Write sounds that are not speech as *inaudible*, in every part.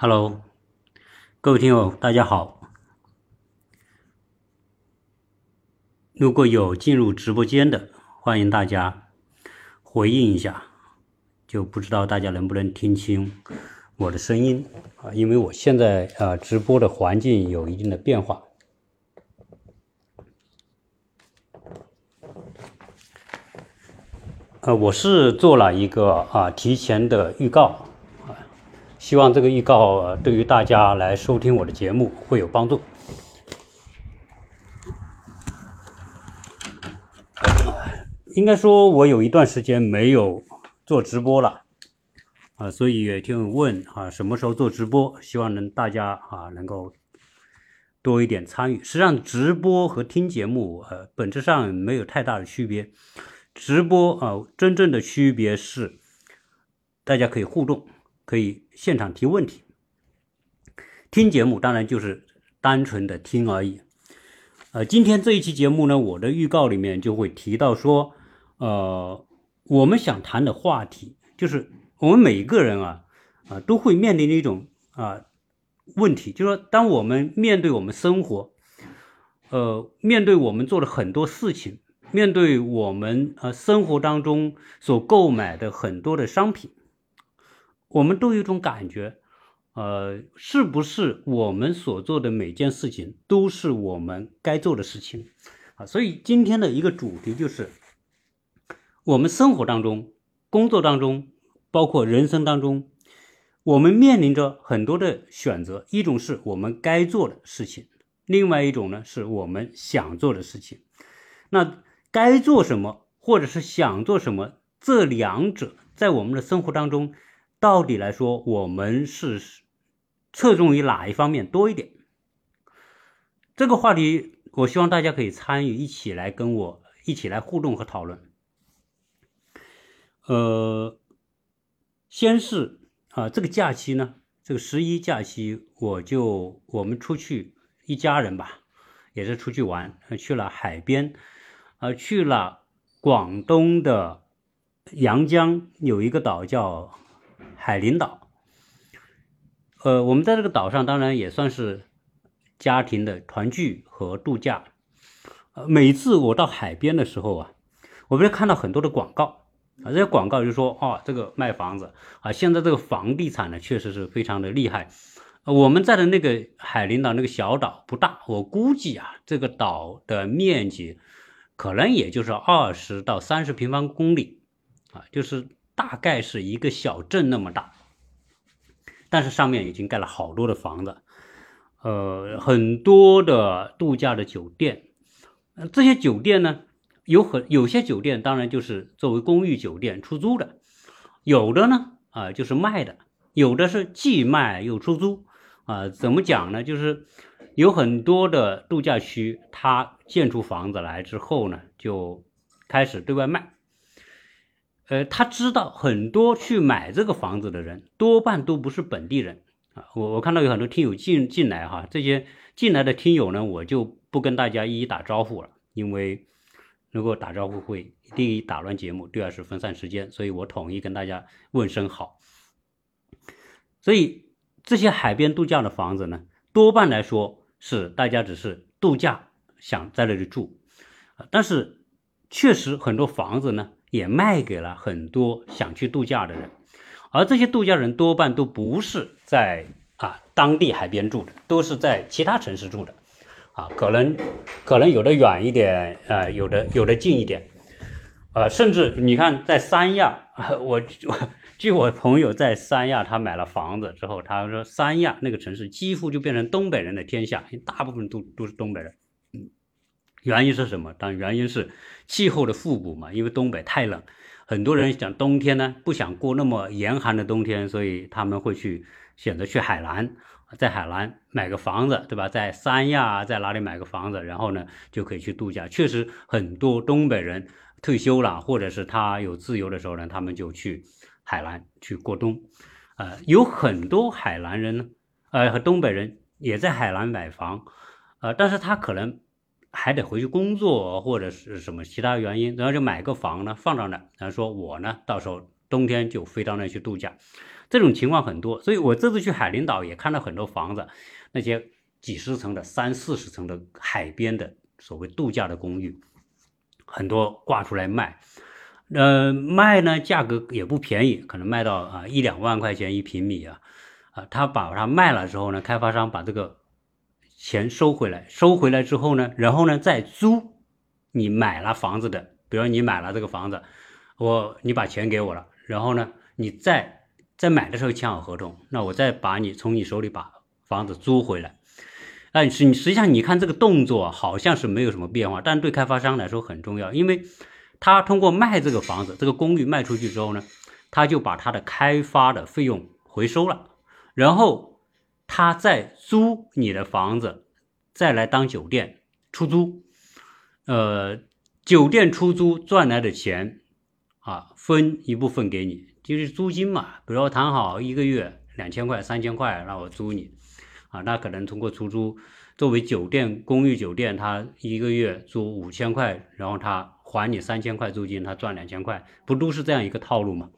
Hello，各位听友，大家好。如果有进入直播间的，欢迎大家回应一下，就不知道大家能不能听清我的声音啊？因为我现在啊直播的环境有一定的变化。呃，我是做了一个啊提前的预告。希望这个预告对于大家来收听我的节目会有帮助。应该说，我有一段时间没有做直播了啊，所以也听问啊，什么时候做直播？希望能大家啊能够多一点参与。实际上，直播和听节目呃本质上没有太大的区别。直播啊，真正的区别是大家可以互动。可以现场提问题，听节目当然就是单纯的听而已。呃，今天这一期节目呢，我的预告里面就会提到说，呃，我们想谈的话题就是我们每一个人啊啊都会面临的一种啊问题，就是说，当我们面对我们生活，呃，面对我们做的很多事情，面对我们呃生活当中所购买的很多的商品。我们都有一种感觉，呃，是不是我们所做的每件事情都是我们该做的事情啊？所以今天的一个主题就是，我们生活当中、工作当中，包括人生当中，我们面临着很多的选择。一种是我们该做的事情，另外一种呢是我们想做的事情。那该做什么，或者是想做什么，这两者在我们的生活当中。到底来说，我们是侧重于哪一方面多一点？这个话题，我希望大家可以参与，一起来跟我一起来互动和讨论。呃，先是啊，这个假期呢，这个十一假期，我就我们出去一家人吧，也是出去玩，去了海边，呃，去了广东的阳江，有一个岛叫。海陵岛，呃，我们在这个岛上当然也算是家庭的团聚和度假。呃，每次我到海边的时候啊，我不是看到很多的广告啊，这些广告就说哦，这个卖房子啊，现在这个房地产呢确实是非常的厉害。我们在的那个海陵岛那个小岛不大，我估计啊，这个岛的面积可能也就是二十到三十平方公里啊，就是。大概是一个小镇那么大，但是上面已经盖了好多的房子，呃，很多的度假的酒店。这些酒店呢，有很有些酒店当然就是作为公寓酒店出租的，有的呢啊就是卖的，有的是既卖又出租啊。怎么讲呢？就是有很多的度假区，它建出房子来之后呢，就开始对外卖。呃，他知道很多去买这个房子的人多半都不是本地人啊。我我看到有很多听友进进来哈，这些进来的听友呢，我就不跟大家一一打招呼了，因为如果打招呼会第一打乱节目，第二是分散时间，所以我统一跟大家问声好。所以这些海边度假的房子呢，多半来说是大家只是度假想在那里住但是确实很多房子呢。也卖给了很多想去度假的人，而这些度假人多半都不是在啊当地海边住的，都是在其他城市住的，啊，可能可能有的远一点，呃，有的有的近一点，呃，甚至你看在三亚，*laughs* 我据我朋友在三亚，他买了房子之后，他说三亚那个城市几乎就变成东北人的天下，大部分都都是东北人。原因是什么？当然，原因是气候的互补嘛。因为东北太冷，很多人讲冬天呢，不想过那么严寒的冬天，所以他们会去选择去海南，在海南买个房子，对吧？在三亚在哪里买个房子，然后呢就可以去度假。确实，很多东北人退休了，或者是他有自由的时候呢，他们就去海南去过冬。呃，有很多海南人呢，呃，和东北人也在海南买房，呃，但是他可能。还得回去工作或者是什么其他原因，然后就买个房呢，放到那，然后说我呢，到时候冬天就飞到那去度假。这种情况很多。所以我这次去海陵岛也看到很多房子，那些几十层的、三四十层的海边的所谓度假的公寓，很多挂出来卖。呃，卖呢价格也不便宜，可能卖到啊一两万块钱一平米啊。啊，他把它卖了之后呢，开发商把这个钱收回来，收回来之后呢，然后呢再租你买了房子的，比如你买了这个房子，我你把钱给我了，然后呢你再在买的时候签好合同，那我再把你从你手里把房子租回来。哎，是你实际上你看这个动作好像是没有什么变化，但对开发商来说很重要，因为他通过卖这个房子，这个公寓卖出去之后呢，他就把他的开发的费用回收了。然后他再租你的房子，再来当酒店出租，呃，酒店出租赚来的钱啊，分一部分给你，就是租金嘛。比如说谈好一个月两千块、三千块，让我租你，啊，那可能通过出租作为酒店公寓酒店，他一个月租五千块，然后他还你三千块租金，他赚两千块，不都是这样一个套路吗？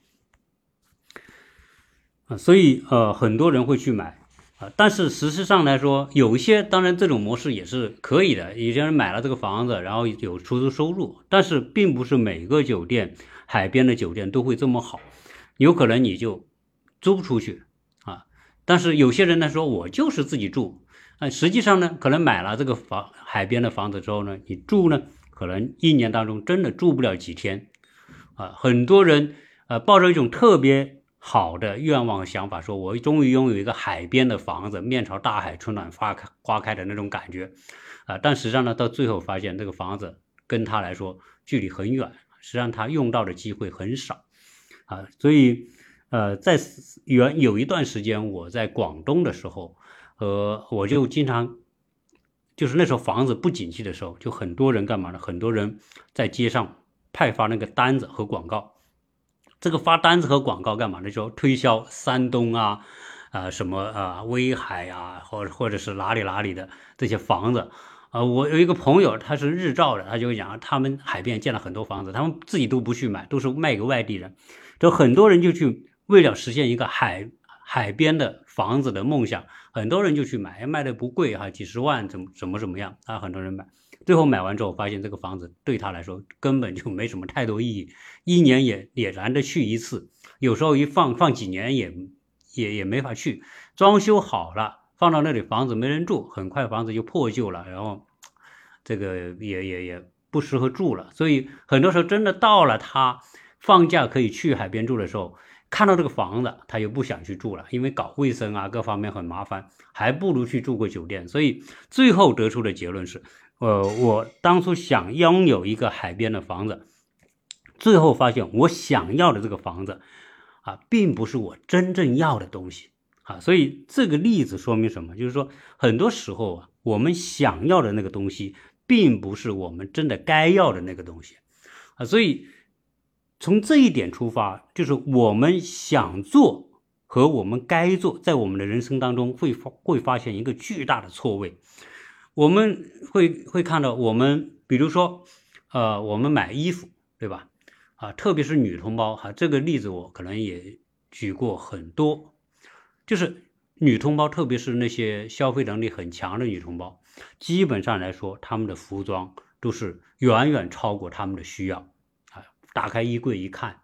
啊，所以呃，很多人会去买啊，但是事实上来说，有一些当然这种模式也是可以的。有些人买了这个房子，然后有出租收入，但是并不是每个酒店海边的酒店都会这么好，有可能你就租不出去啊。但是有些人呢说，我就是自己住啊，实际上呢，可能买了这个房海边的房子之后呢，你住呢，可能一年当中真的住不了几天啊。很多人呃抱着一种特别。好的愿望想法，说我终于拥有一个海边的房子，面朝大海，春暖花开花开的那种感觉，啊！但实际上呢，到最后发现这个房子跟他来说距离很远，实际上他用到的机会很少，啊！所以，呃，在原有一段时间我在广东的时候，呃，我就经常，就是那时候房子不景气的时候，就很多人干嘛呢？很多人在街上派发那个单子和广告。这个发单子和广告干嘛呢？就推销山东啊，啊什么啊威海啊，或或者是哪里哪里的这些房子啊。我有一个朋友，他是日照的，他就讲他们海边建了很多房子，他们自己都不去买，都是卖给外地人。就很多人就去为了实现一个海海边的房子的梦想，很多人就去买，卖的不贵哈，几十万怎么怎么怎么样啊，很多人买。最后买完之后，发现这个房子对他来说根本就没什么太多意义，一年也也难得去一次，有时候一放放几年也也也没法去。装修好了放到那里，房子没人住，很快房子就破旧了，然后这个也也也不适合住了。所以很多时候真的到了他放假可以去海边住的时候，看到这个房子他又不想去住了，因为搞卫生啊各方面很麻烦，还不如去住个酒店。所以最后得出的结论是。呃，我当初想拥有一个海边的房子，最后发现我想要的这个房子，啊，并不是我真正要的东西啊。所以这个例子说明什么？就是说，很多时候啊，我们想要的那个东西，并不是我们真的该要的那个东西啊。所以从这一点出发，就是我们想做和我们该做，在我们的人生当中会发会发现一个巨大的错位。我们会会看到，我们比如说，呃，我们买衣服，对吧？啊，特别是女同胞哈，这个例子我可能也举过很多，就是女同胞，特别是那些消费能力很强的女同胞，基本上来说，她们的服装都是远远超过她们的需要啊。打开衣柜一看，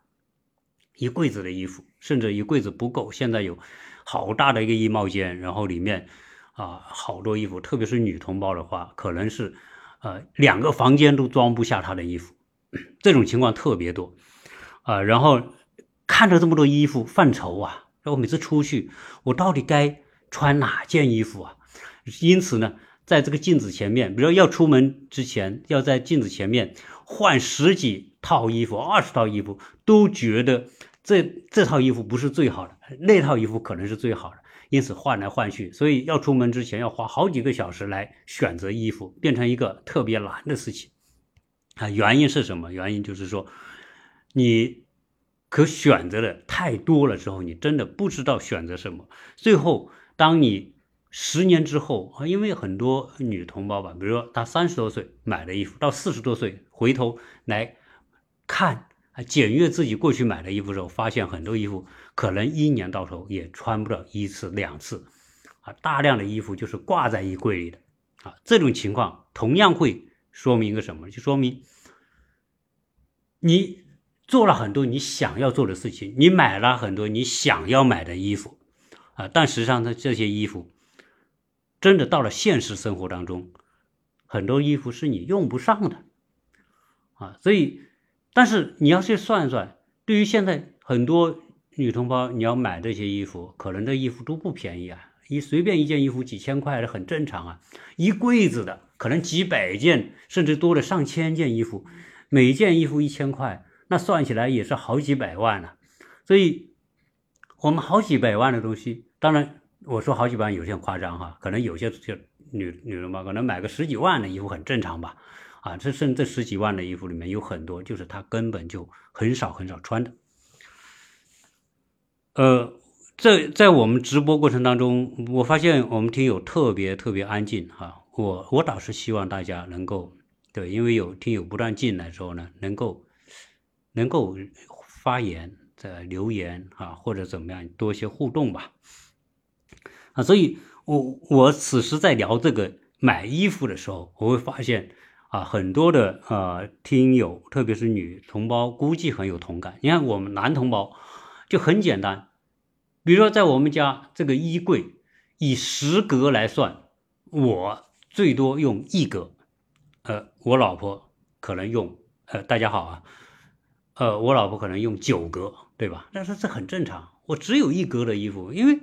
一柜子的衣服，甚至一柜子不够，现在有好大的一个衣帽间，然后里面。啊，好多衣服，特别是女同胞的话，可能是，呃，两个房间都装不下她的衣服，*clears throat* 这种情况特别多，啊，然后看着这么多衣服犯愁啊，我每次出去，我到底该穿哪件衣服啊？因此呢，在这个镜子前面，比如说要出门之前，要在镜子前面换十几套衣服、二十套衣服，都觉得这这套衣服不是最好的，那套衣服可能是最好的。因此换来换去，所以要出门之前要花好几个小时来选择衣服，变成一个特别难的事情啊！原因是什么？原因就是说，你可选择的太多了之后，你真的不知道选择什么。最后，当你十年之后啊，因为很多女同胞吧，比如说她三十多岁买的衣服，到四十多岁回头来看啊，检阅自己过去买的衣服的时候，发现很多衣服可能一年到头也穿不了一次两次，啊，大量的衣服就是挂在衣柜里的，啊，这种情况同样会说明一个什么？就说明你做了很多你想要做的事情，你买了很多你想要买的衣服，啊，但实际上呢，这些衣服真的到了现实生活当中，很多衣服是你用不上的，啊，所以。但是你要去算一算，对于现在很多女同胞，你要买这些衣服，可能这衣服都不便宜啊，一随便一件衣服几千块的很正常啊，一柜子的可能几百件，甚至多了上千件衣服，每件衣服一千块，那算起来也是好几百万了。所以，我们好几百万的东西，当然我说好几百万有些夸张哈，可能有些女女人嘛，可能买个十几万的衣服很正常吧。啊，这甚至十几万的衣服里面有很多，就是他根本就很少很少穿的。呃，在在我们直播过程当中，我发现我们听友特别特别安静哈。我我倒是希望大家能够对，因为有听友不断进来之后呢，能够能够发言在留言啊，或者怎么样多一些互动吧。啊，所以我我此时在聊这个买衣服的时候，我会发现。啊，很多的呃听友，特别是女同胞，估计很有同感。你看我们男同胞就很简单，比如说在我们家这个衣柜以十格来算，我最多用一格，呃，我老婆可能用呃，大家好啊，呃，我老婆可能用九格，对吧？但是这很正常，我只有一格的衣服，因为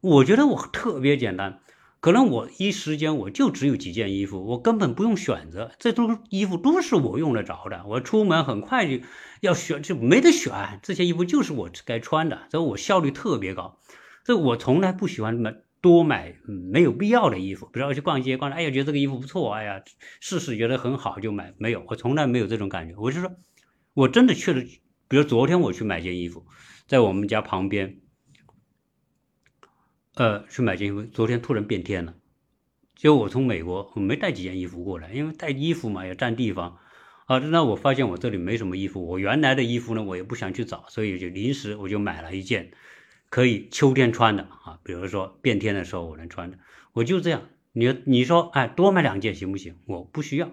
我觉得我特别简单。可能我一时间我就只有几件衣服，我根本不用选择，这都衣服都是我用得着的。我出门很快就要选，就没得选，这些衣服就是我该穿的，所以我效率特别高。所以我从来不喜欢买多买没有必要的衣服，比如说去逛街逛，哎呀觉得这个衣服不错，哎呀试试觉得很好就买，没有，我从来没有这种感觉。我就说，我真的去了，比如昨天我去买件衣服，在我们家旁边。呃，去买件衣服，昨天突然变天了。就我从美国，我没带几件衣服过来，因为带衣服嘛要占地方啊。那我发现我这里没什么衣服，我原来的衣服呢，我也不想去找，所以就临时我就买了一件可以秋天穿的啊，比如说变天的时候我能穿的。我就这样，你你说，哎，多买两件行不行？我不需要。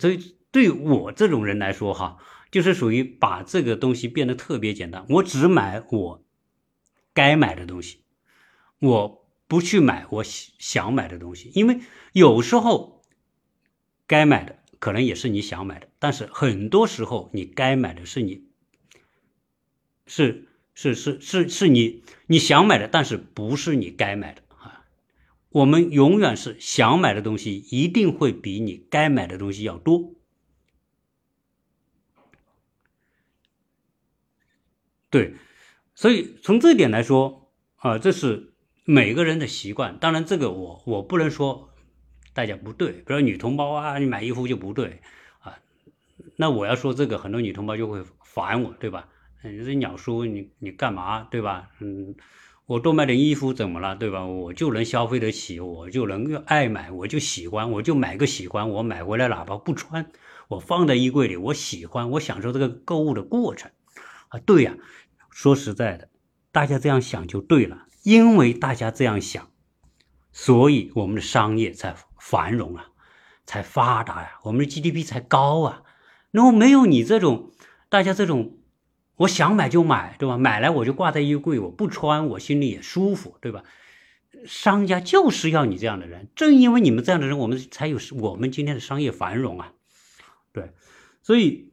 所以对我这种人来说，哈，就是属于把这个东西变得特别简单，我只买我该买的东西。我不去买我想买的东西，因为有时候该买的可能也是你想买的，但是很多时候你该买的是你，是是是是是你你想买的，但是不是你该买的啊。我们永远是想买的东西一定会比你该买的东西要多，对，所以从这点来说啊，这是。每个人的习惯，当然这个我我不能说大家不对，比如女同胞啊，你买衣服就不对啊。那我要说这个，很多女同胞就会烦我，对吧？你这鸟叔，你你干嘛，对吧？嗯，我多买点衣服怎么了，对吧？我就能消费得起，我就能爱买，我就喜欢，我就买个喜欢，我买回来哪怕不穿，我放在衣柜里，我喜欢，我享受这个购物的过程啊。对呀，说实在的，大家这样想就对了。因为大家这样想，所以我们的商业才繁荣啊，才发达呀，我们的 GDP 才高啊。如果没有你这种，大家这种，我想买就买，对吧？买来我就挂在衣柜，我不穿，我心里也舒服，对吧？商家就是要你这样的人，正因为你们这样的人，我们才有我们今天的商业繁荣啊。对，所以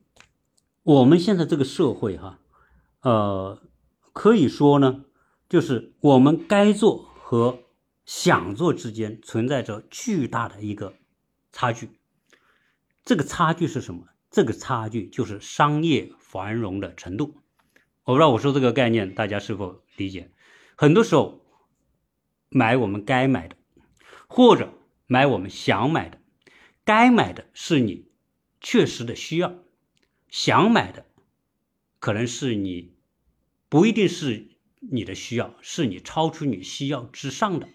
我们现在这个社会哈，呃，可以说呢。就是我们该做和想做之间存在着巨大的一个差距，这个差距是什么？这个差距就是商业繁荣的程度。我不知道我说这个概念大家是否理解？很多时候买我们该买的，或者买我们想买的，该买的是你确实的需要，想买的可能是你不一定是。你的需要是你超出你需要之上的，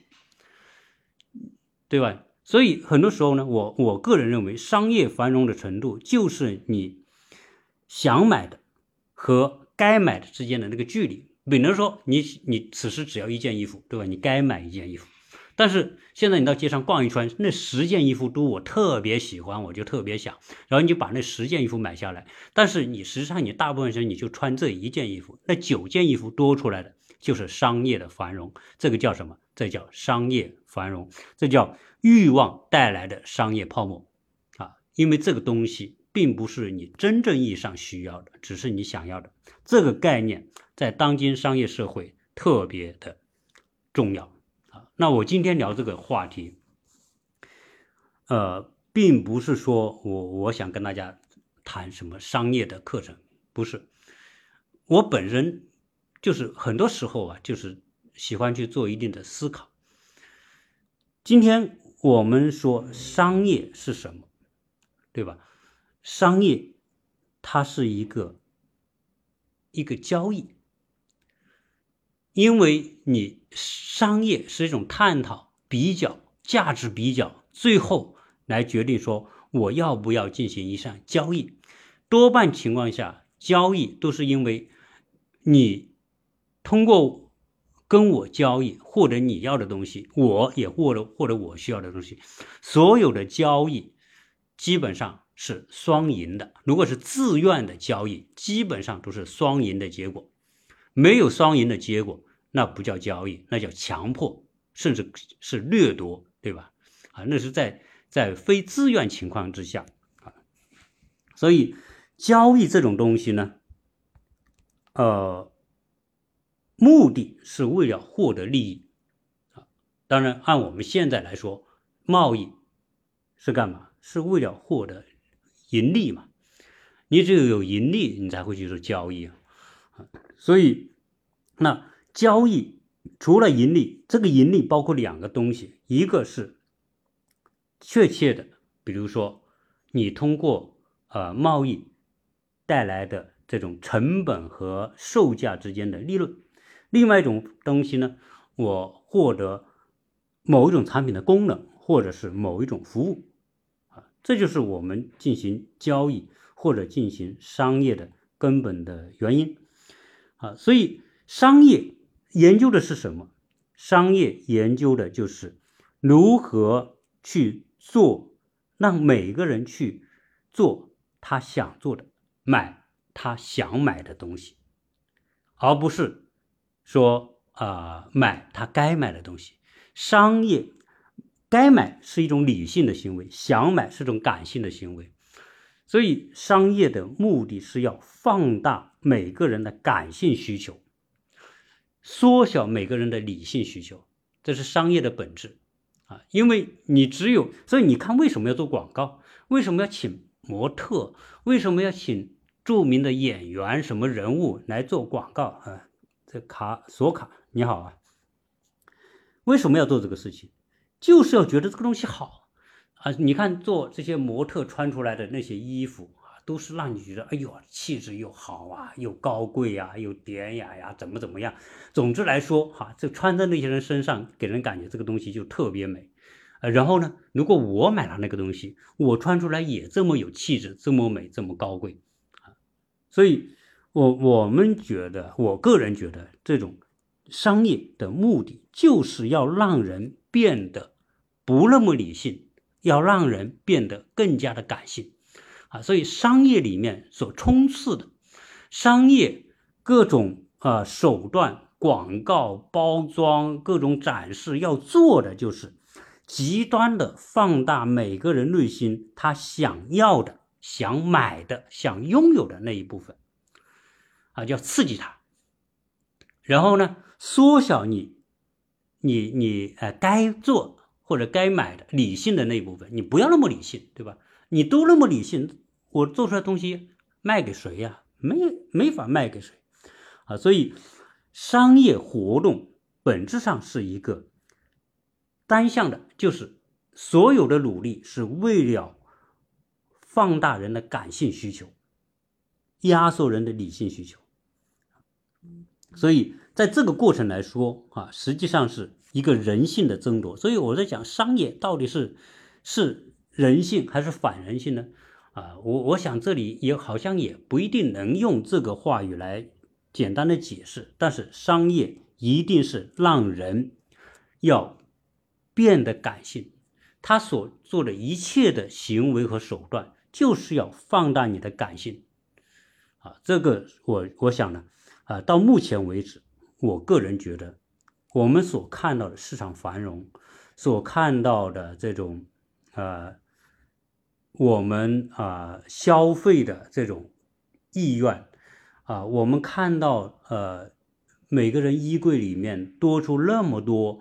对吧？所以很多时候呢，我我个人认为，商业繁荣的程度就是你想买的和该买的之间的那个距离。比如说，你你此时只要一件衣服，对吧？你该买一件衣服。但是现在你到街上逛一圈，那十件衣服都我特别喜欢，我就特别想，然后你就把那十件衣服买下来。但是你实际上你大部分时间你就穿这一件衣服，那九件衣服多出来的就是商业的繁荣，这个叫什么？这叫商业繁荣，这叫欲望带来的商业泡沫啊！因为这个东西并不是你真正意义上需要的，只是你想要的。这个概念在当今商业社会特别的重要。那我今天聊这个话题，呃，并不是说我我想跟大家谈什么商业的课程，不是。我本人就是很多时候啊，就是喜欢去做一定的思考。今天我们说商业是什么，对吧？商业它是一个一个交易。因为你商业是一种探讨、比较、价值比较，最后来决定说我要不要进行一项交易。多半情况下，交易都是因为你通过跟我交易获得你要的东西，我也获得获得我需要的东西。所有的交易基本上是双赢的。如果是自愿的交易，基本上都是双赢的结果。没有双赢的结果，那不叫交易，那叫强迫，甚至是掠夺，对吧？啊，那是在在非自愿情况之下啊。所以交易这种东西呢，呃，目的是为了获得利益啊。当然，按我们现在来说，贸易是干嘛？是为了获得盈利嘛？你只有有盈利，你才会去做交易啊。所以，那交易除了盈利，这个盈利包括两个东西，一个是确切的，比如说你通过呃贸易带来的这种成本和售价之间的利润；另外一种东西呢，我获得某一种产品的功能，或者是某一种服务啊，这就是我们进行交易或者进行商业的根本的原因。啊，所以商业研究的是什么？商业研究的就是如何去做，让每个人去做他想做的，买他想买的东西，而不是说啊买他该买的东西。商业该买是一种理性的行为，想买是种感性的行为。所以，商业的目的是要放大每个人的感性需求，缩小每个人的理性需求，这是商业的本质啊！因为你只有，所以你看，为什么要做广告？为什么要请模特？为什么要请著名的演员、什么人物来做广告啊？这卡索卡，你好啊！为什么要做这个事情？就是要觉得这个东西好。啊，你看做这些模特穿出来的那些衣服，都是让你觉得，哎呦，气质又好啊，又高贵呀，又典雅呀，怎么怎么样？总之来说，哈，这穿在那些人身上，给人感觉这个东西就特别美。呃，然后呢，如果我买了那个东西，我穿出来也这么有气质，这么美，这么高贵啊。所以，我我们觉得，我个人觉得，这种商业的目的就是要让人变得不那么理性。要让人变得更加的感性，啊，所以商业里面所充斥的商业各种啊手段、广告、包装、各种展示，要做的就是极端的放大每个人内心他想要的、想买的、想拥有的那一部分，啊，叫刺激他，然后呢，缩小你、你、你，呃，该做。或者该买的理性的那一部分，你不要那么理性，对吧？你都那么理性，我做出来东西卖给谁呀？没没法卖给谁啊！所以商业活动本质上是一个单向的，就是所有的努力是为了放大人的感性需求，压缩人的理性需求。所以在这个过程来说啊，实际上是。一个人性的争夺，所以我在讲商业到底是是人性还是反人性呢？啊，我我想这里也好像也不一定能用这个话语来简单的解释，但是商业一定是让人要变得感性，他所做的一切的行为和手段就是要放大你的感性，啊，这个我我想呢，啊，到目前为止，我个人觉得我们所看到的市场繁荣，所看到的这种，呃。我们啊，消费的这种意愿啊，我们看到呃，每个人衣柜里面多出那么多，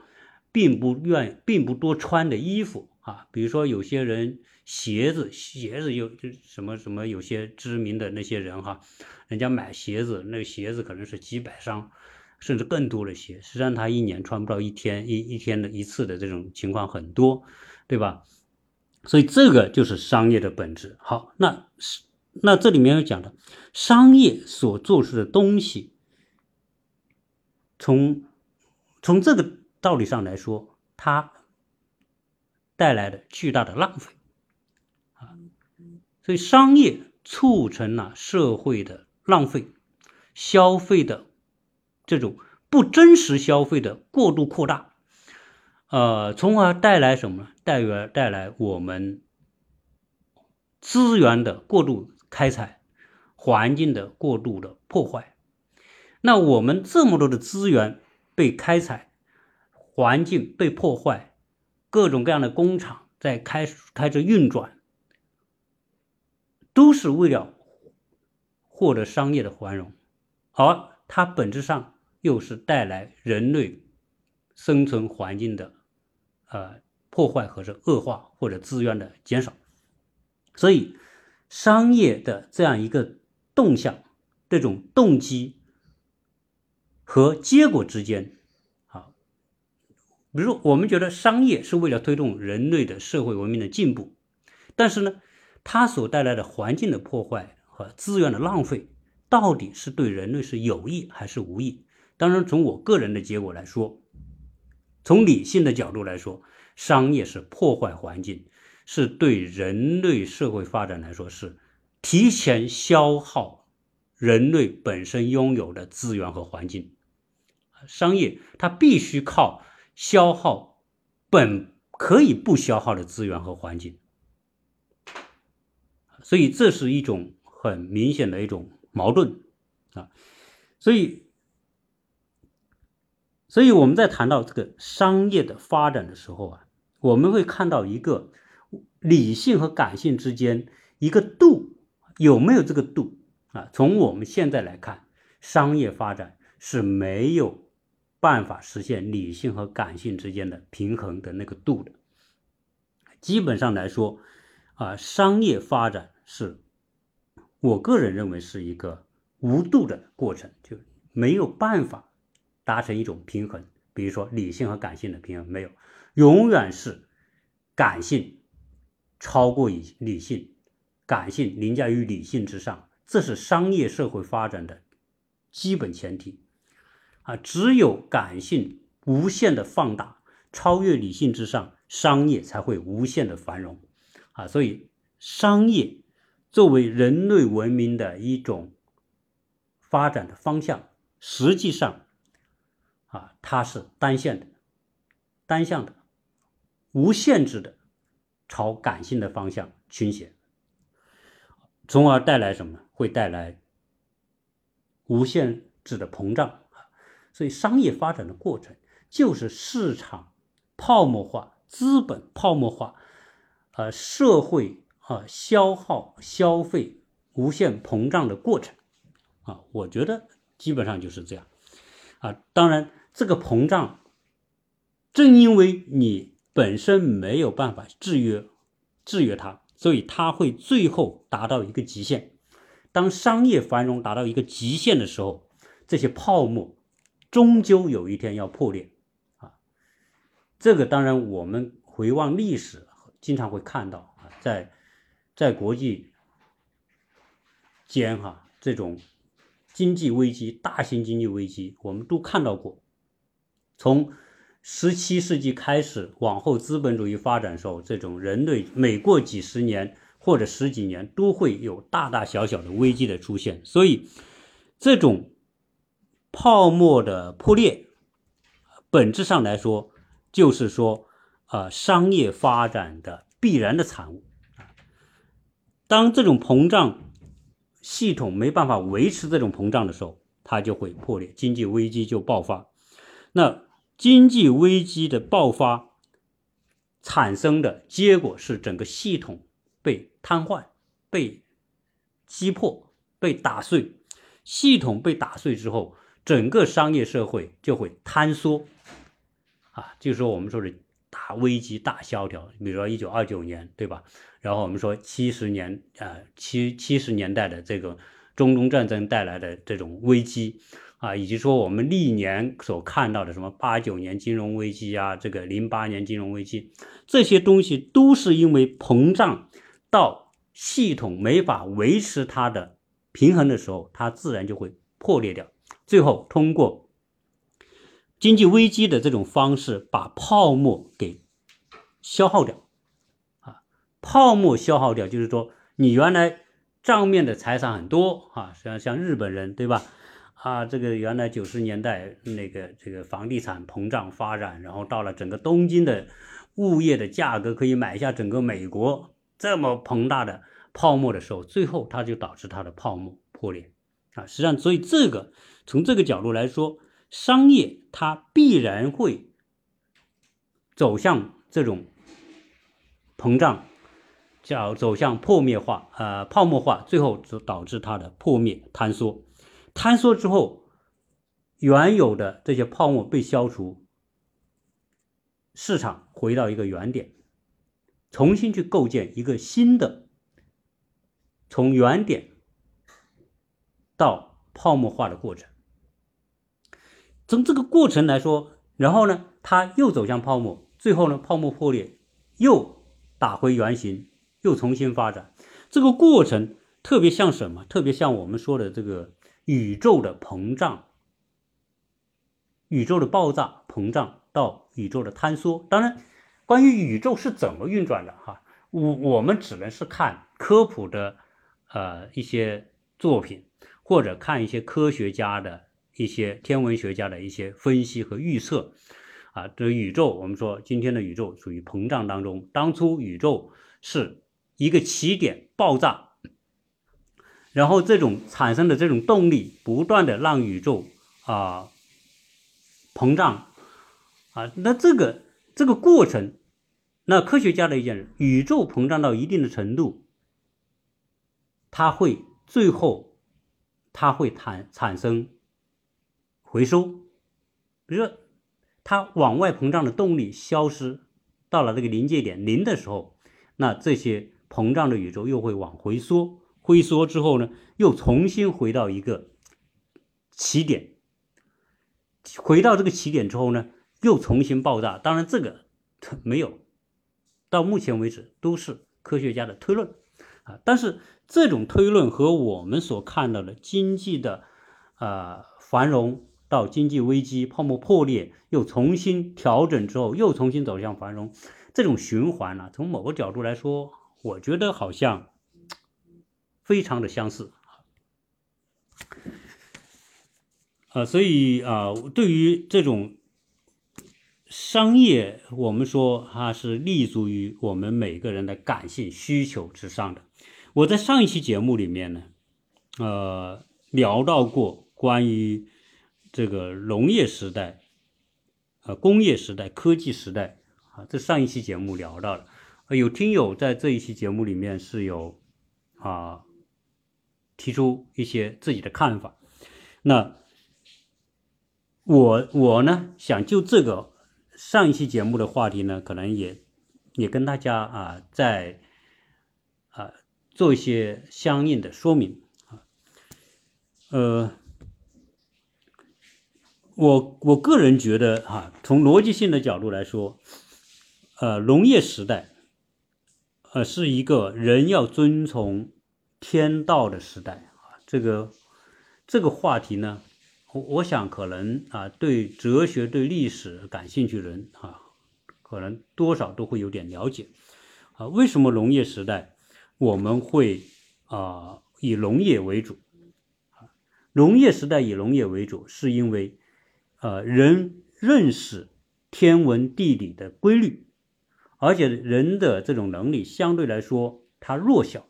并不愿并不多穿的衣服啊。比如说有些人鞋子，鞋子有就什么什么，有些知名的那些人哈，人家买鞋子，那鞋子可能是几百双，甚至更多的鞋，实际上他一年穿不到一天一一天的一次的这种情况很多，对吧？所以这个就是商业的本质。好，那是那这里面有讲的，商业所做出的东西，从从这个道理上来说，它带来的巨大的浪费啊，所以商业促成了社会的浪费，消费的这种不真实消费的过度扩大。呃，从而带来什么呢？带来带来我们资源的过度开采，环境的过度的破坏。那我们这么多的资源被开采，环境被破坏，各种各样的工厂在开开着运转，都是为了获得商业的繁荣，而它本质上又是带来人类生存环境的。呃，破坏和是恶化或者资源的减少，所以商业的这样一个动向，这种动机和结果之间，啊，比如我们觉得商业是为了推动人类的社会文明的进步，但是呢，它所带来的环境的破坏和资源的浪费，到底是对人类是有益还是无益？当然，从我个人的结果来说。从理性的角度来说，商业是破坏环境，是对人类社会发展来说是提前消耗人类本身拥有的资源和环境。商业它必须靠消耗本可以不消耗的资源和环境，所以这是一种很明显的一种矛盾啊，所以。所以我们在谈到这个商业的发展的时候啊，我们会看到一个理性和感性之间一个度有没有这个度啊？从我们现在来看，商业发展是没有办法实现理性和感性之间的平衡的那个度的。基本上来说，啊，商业发展是我个人认为是一个无度的过程，就没有办法。达成一种平衡，比如说理性和感性的平衡没有，永远是感性超过于理性，感性凌驾于理性之上，这是商业社会发展的基本前提啊！只有感性无限的放大，超越理性之上，商业才会无限的繁荣啊！所以，商业作为人类文明的一种发展的方向，实际上。啊，它是单线的、单向的、无限制的，朝感性的方向倾斜，从而带来什么？会带来无限制的膨胀啊！所以，商业发展的过程就是市场泡沫化、资本泡沫化，呃，社会啊消耗、消费无限膨胀的过程啊！我觉得基本上就是这样啊，当然。这个膨胀，正因为你本身没有办法制约、制约它，所以它会最后达到一个极限。当商业繁荣达到一个极限的时候，这些泡沫终究有一天要破裂。啊，这个当然我们回望历史，经常会看到啊，在在国际间哈，这种经济危机、大型经济危机，我们都看到过。从十七世纪开始往后，资本主义发展的时候，这种人类每过几十年或者十几年都会有大大小小的危机的出现。所以，这种泡沫的破裂，本质上来说就是说，呃，商业发展的必然的产物。当这种膨胀系统没办法维持这种膨胀的时候，它就会破裂，经济危机就爆发。那经济危机的爆发产生的结果是整个系统。被瘫痪、被击破、被打碎，系统被打碎之后，整个商业社会就会坍缩，啊，就是说我们说的大危机、大萧条。比如说一九二九年，对吧？然后我们说七十年啊，七七十年代的这个中东战争带来的这种危机。啊，以及说我们历年所看到的什么八九年金融危机啊，这个零八年金融危机，这些东西都是因为膨胀。到系统没法维持它的平衡的时候，它自然就会破裂掉。最后通过经济危机的这种方式，把泡沫给消耗掉。啊，泡沫消耗掉，就是说你原来账面的财产很多啊，像像日本人对吧？啊，这个原来九十年代那个这个房地产膨胀发展，然后到了整个东京的物业的价格可以买下整个美国。这么庞大的泡沫的时候，最后它就导致它的泡沫破裂啊！实际上，所以这个从这个角度来说，商业它必然会走向这种膨胀，叫走向破灭化，呃，泡沫化，最后就导致它的破灭坍缩。坍缩之后，原有的这些泡沫被消除，市场回到一个原点。重新去构建一个新的，从原点到泡沫化的过程。从这个过程来说，然后呢，它又走向泡沫，最后呢，泡沫破裂，又打回原形，又重新发展。这个过程特别像什么？特别像我们说的这个宇宙的膨胀、宇宙的爆炸、膨胀到宇宙的坍缩。当然。关于宇宙是怎么运转的，哈，我我们只能是看科普的，呃，一些作品，或者看一些科学家的一些天文学家的一些分析和预测，啊，这宇宙，我们说今天的宇宙属于膨胀当中，当初宇宙是一个起点爆炸，然后这种产生的这种动力，不断的让宇宙啊膨胀，啊，那这个。这个过程，那科学家的意见是宇宙膨胀到一定的程度，它会最后，它会产产生回收，比如说它往外膨胀的动力消失，到了这个临界点零的时候，那这些膨胀的宇宙又会往回缩，回缩之后呢，又重新回到一个起点，回到这个起点之后呢？又重新爆炸，当然这个没有，到目前为止都是科学家的推论啊。但是这种推论和我们所看到的经济的啊繁荣到经济危机、泡沫破裂，又重新调整之后又重新走向繁荣，这种循环呢，从某个角度来说，我觉得好像非常的相似啊。所以啊，对于这种。商业，我们说它是立足于我们每个人的感性需求之上的。我在上一期节目里面呢，呃，聊到过关于这个农业时代、呃工业时代、科技时代啊，这上一期节目聊到了。有听友在这一期节目里面是有啊提出一些自己的看法。那我我呢想就这个。上一期节目的话题呢，可能也也跟大家啊，在啊做一些相应的说明啊。呃，我我个人觉得哈，从逻辑性的角度来说，呃，农业时代，呃，是一个人要遵从天道的时代啊。这个这个话题呢。我我想可能啊，对哲学、对历史感兴趣的人啊，可能多少都会有点了解啊。为什么农业时代？我们会啊以农业为主。农业时代以农业为主，是因为呃人认识天文地理的规律，而且人的这种能力相对来说它弱小，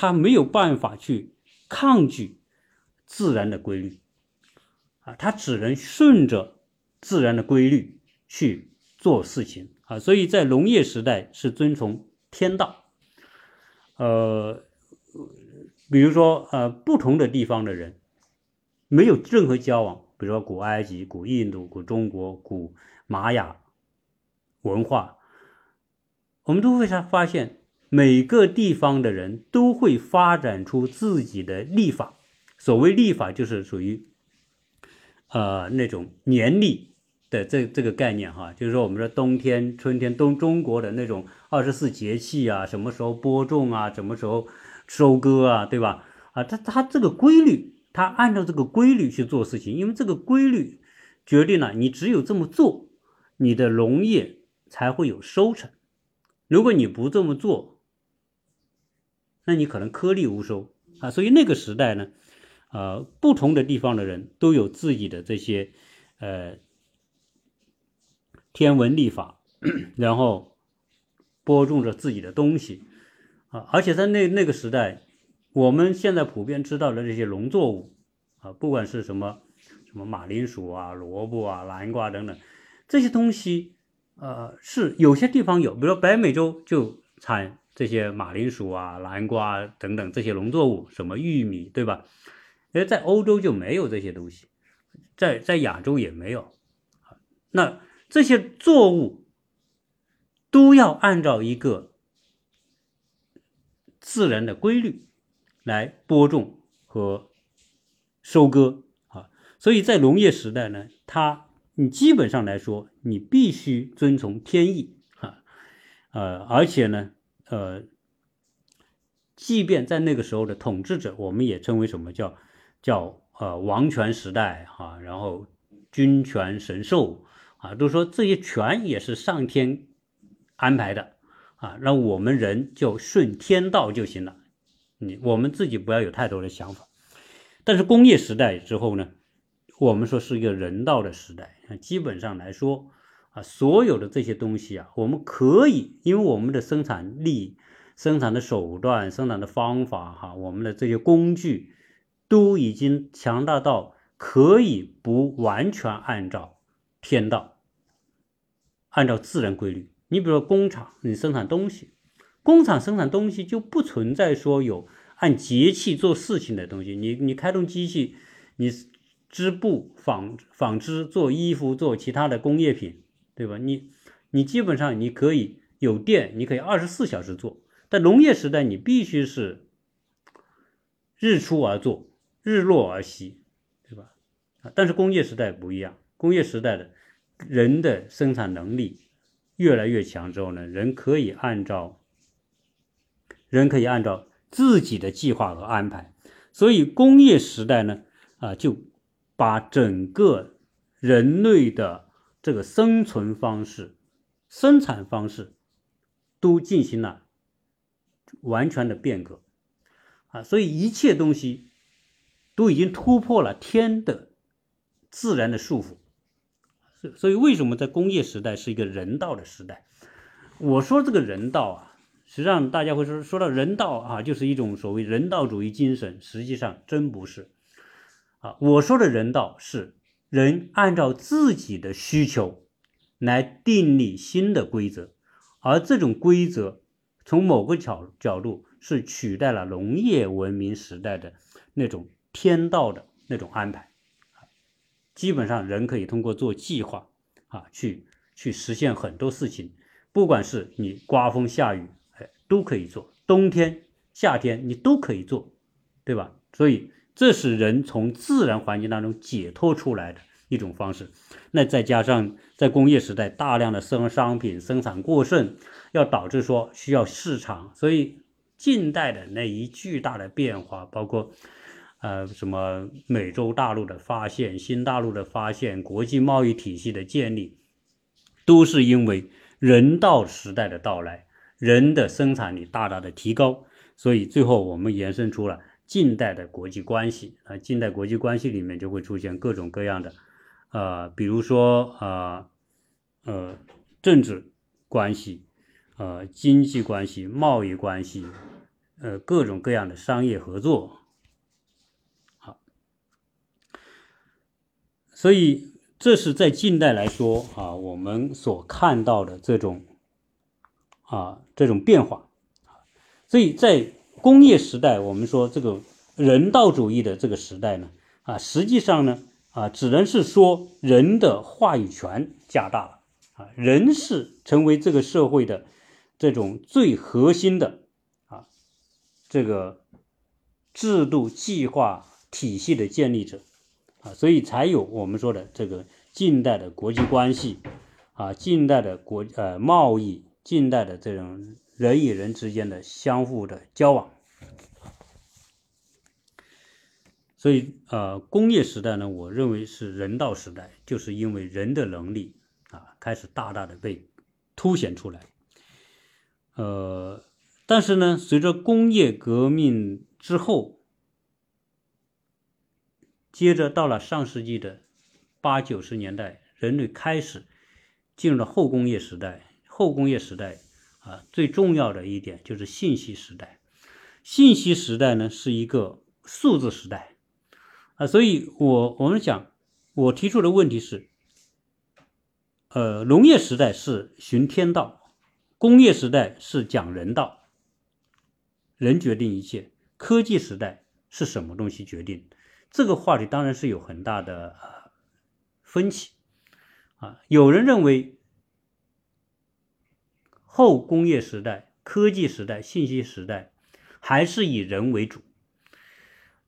他没有办法去抗拒自然的规律啊，他只能顺着自然的规律去做事情啊，所以在农业时代是遵从天道。呃，比如说，呃，不同的地方的人没有任何交往，比如说古埃及、古印度、古中国、古玛雅文化，我们都会发发现，每个地方的人都会发展出自己的历法。所谓历法，就是属于呃那种年历。的这这个概念哈，就是说我们说冬天、春天，冬中国的那种二十四节气啊，什么时候播种啊，什么时候收割啊，对吧？啊，它它这个规律，它按照这个规律去做事情，因为这个规律决定了你只有这么做，你的农业才会有收成。如果你不这么做，那你可能颗粒无收啊。所以那个时代呢，呃，不同的地方的人都有自己的这些呃。天文历法，*clears throat* 然后播种着自己的东西啊，而且在那那个时代，我们现在普遍知道的这些农作物啊，不管是什么什么马铃薯啊、萝卜啊、南瓜等等这些东西，呃，是有些地方有，比如说北美洲就产这些马铃薯啊、南瓜等等这些农作物，什么玉米，对吧？哎，在欧洲就没有这些东西，在在亚洲也没有那。这些作物都要按照一个自然的规律来播种和收割啊，所以在农业时代呢，它你基本上来说，你必须遵从天意啊，呃，而且呢，呃，即便在那个时候的统治者，我们也称为什么叫叫呃王权时代哈，然后君权神授。啊，都说这些权也是上天安排的啊，那我们人就顺天道就行了。你我们自己不要有太多的想法。但是工业时代之后呢，我们说是一个人道的时代。基本上来说啊，所有的这些东西啊，我们可以，因为我们的生产力、生产的手段、生产的方法哈，我们的这些工具都已经强大到可以不完全按照。天道，按照自然规律。你比如说工厂，你生产东西，工厂生产东西就不存在说有按节气做事情的东西。你你开动机器，你织布、纺纺织、做衣服、做其他的工业品，对吧？你你基本上你可以有电，你可以二十四小时做。但农业时代，你必须是日出而作，日落而息，对吧？啊，但是工业时代不一样。工业时代的人的生产能力越来越强之后呢，人可以按照人可以按照自己的计划和安排，所以工业时代呢，啊，就把整个人类的这个生存方式、生产方式都进行了完全的变革，啊，所以一切东西都已经突破了天的自然的束缚。所所以，为什么在工业时代是一个人道的时代？我说这个人道啊，实际上大家会说说到人道啊，就是一种所谓人道主义精神，实际上真不是啊。我说的人道是人按照自己的需求来订立新的规则，而这种规则从某个角角度是取代了农业文明时代的那种天道的那种安排。基本上人可以通过做计划啊，去去实现很多事情，不管是你刮风下雨，哎，都可以做；冬天、夏天你都可以做，对吧？所以这是人从自然环境当中解脱出来的一种方式。那再加上在工业时代大量的生商品生产过剩，要导致说需要市场，所以近代的那一巨大的变化，包括。呃，什么美洲大陆的发现、新大陆的发现、国际贸易体系的建立，都是因为人道时代的到来，人的生产力大大的提高，所以最后我们延伸出了近代的国际关系啊，近代国际关系里面就会出现各种各样的，呃，比如说啊，呃，政治关系，呃，经济关系、贸易关系，呃，各种各样的商业合作，好，所以这是在近代来说啊，我们所看到的这种啊这种变化。所以在工业时代，我们说这个人道主义的这个时代呢，啊，实际上呢，啊，只能是说人的话语权加大了，啊，人是成为这个社会的这种最核心的啊，这个制度计划体系的建立者，啊，所以才有我们说的这个近代的国际关系，啊，近代的国呃贸易，近代的这种。人与人之间的相互的交往，所以呃，工业时代呢，我认为是人道时代，就是因为人的能力啊开始大大的被凸显出来。呃，但是呢，随着工业革命之后，接着到了上世纪的八九十年代，人类开始进入了后工业时代，后工业时代。啊，最重要的一点就是信息时代。信息时代呢是一个数字时代啊，所以我我们讲，我提出的问题是，呃，农业时代是寻天道，工业时代是讲人道，人决定一切。科技时代是什么东西决定？这个话题当然是有很大的分歧啊。有人认为。后工业时代、科技时代、信息时代，还是以人为主。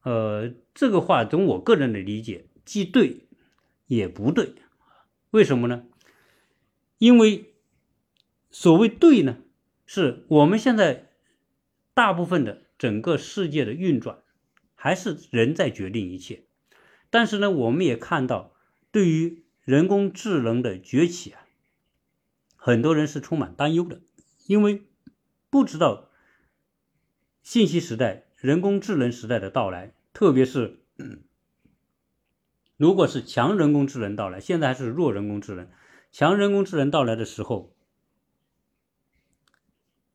呃，这个话从我个人的理解，既对也不对。为什么呢？因为所谓对呢，是我们现在大部分的整个世界的运转，还是人在决定一切。但是呢，我们也看到，对于人工智能的崛起啊。很多人是充满担忧的，因为不知道信息时代、人工智能时代的到来，特别是 *clears throat* 如果是强人工智能到来，现在还是弱人工智能，强人工智能到来的时候，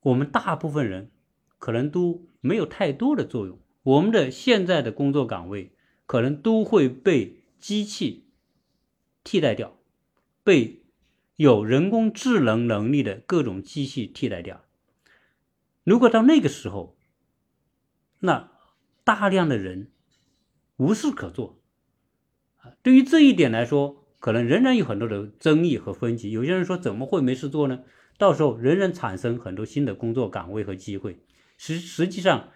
我们大部分人可能都没有太多的作用，我们的现在的工作岗位可能都会被机器替代掉，被。有人工智能能力的各种机器替代掉。如果到那个时候，那大量的人无事可做啊。对于这一点来说，可能仍然有很多的争议和分歧。有些人说怎么会没事做呢？到时候仍然产生很多新的工作岗位和机会。实实际上，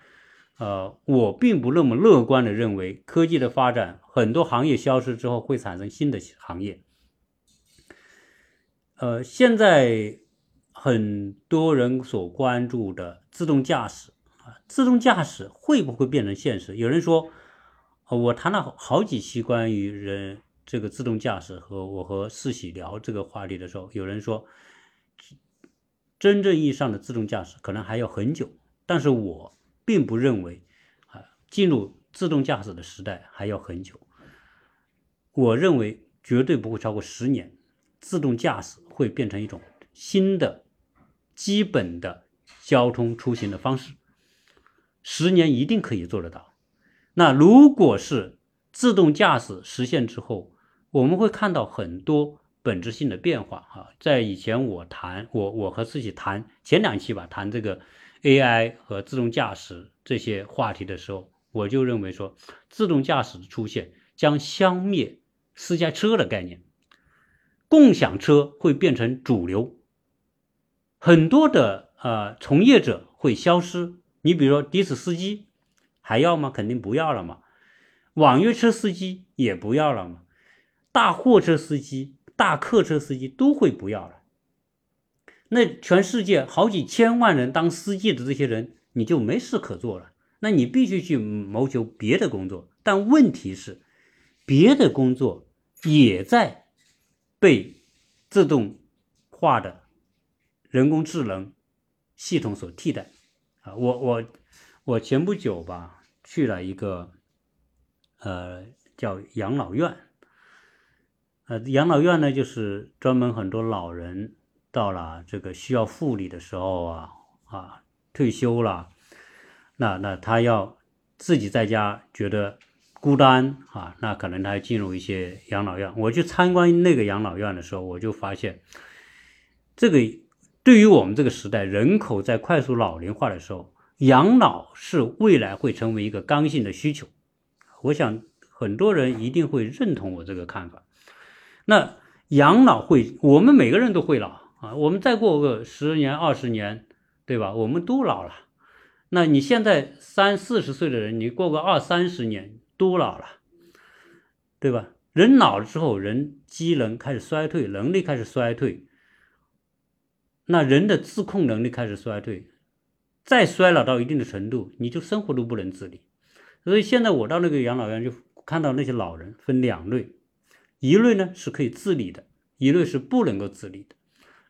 呃，我并不那么乐观的认为，科技的发展，很多行业消失之后会产生新的行业。呃，现在很多人所关注的自动驾驶啊，自动驾驶会不会变成现实？有人说，我谈了好几期关于人这个自动驾驶和我和世喜聊这个话题的时候，有人说，真正意义上的自动驾驶可能还要很久，但是我并不认为啊，进入自动驾驶的时代还要很久，我认为绝对不会超过十年。自动驾驶会变成一种新的、基本的交通出行的方式，十年一定可以做得到。那如果是自动驾驶实现之后，我们会看到很多本质性的变化。哈，在以前我谈我我和自己谈前两期吧，谈这个 AI 和自动驾驶这些话题的时候，我就认为说，自动驾驶的出现将消灭私家车的概念。共享车会变成主流，很多的呃从业者会消失。你比如说的士司机还要吗？肯定不要了嘛。网约车司机也不要了嘛。大货车司机、大客车司机都会不要了。那全世界好几千万人当司机的这些人，你就没事可做了。那你必须去谋求别的工作。但问题是，别的工作也在。被自动化的人工智能系统所替代啊！我我我前不久吧去了一个呃叫养老院，呃养老院呢就是专门很多老人到了这个需要护理的时候啊啊退休了，那那他要自己在家觉得孤单啊，那可能他进入一些养老院。我去参观那个养老院的时候，我就发现这个。对于我们这个时代，人口在快速老龄化的时候，养老是未来会成为一个刚性的需求。我想很多人一定会认同我这个看法。那养老会，我们每个人都会老啊。我们再过个十年、二十年，对吧？我们都老了。那你现在三四十岁的人，你过个二三十年都老了，对吧？人老了之后，人机能开始衰退，能力开始衰退。那人的自控能力开始衰退，再衰老到一定的程度，你就生活都不能自理。所以现在我到那个养老院就看到那些老人分两类，一类呢是可以自理的，一类是不能够自理的。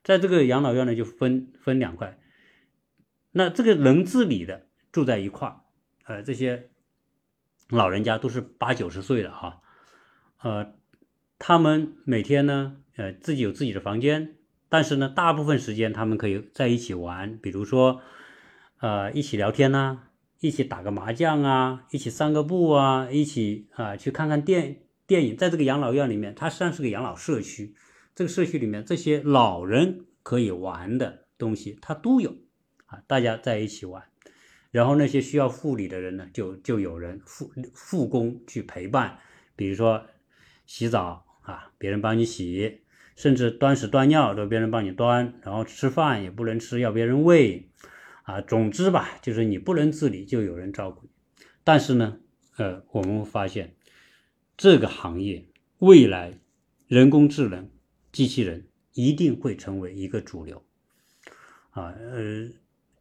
在这个养老院呢就分分两块，那这个能自理的住在一块儿，呃，这些老人家都是八九十岁了哈，呃，他们每天呢，呃，自己有自己的房间。但是呢，大部分时间他们可以在一起玩，比如说，呃，一起聊天呐，一起打个麻将啊，一起散个步啊，一起啊去看看电电影。在这个养老院里面，它实际上是个养老社区，这个社区里面这些老人可以玩的东西，它都有啊，大家在一起玩。然后那些需要护理的人呢，就就有人护护工去陪伴，比如说洗澡啊，别人帮你洗。甚至端屎端尿都别人帮你端，然后吃饭也不能吃，要别人喂，啊，总之吧，就是你不能自理，就有人照顾。但是呢，呃，我们发现这个行业未来人工智能、机器人一定会成为一个主流，啊，呃，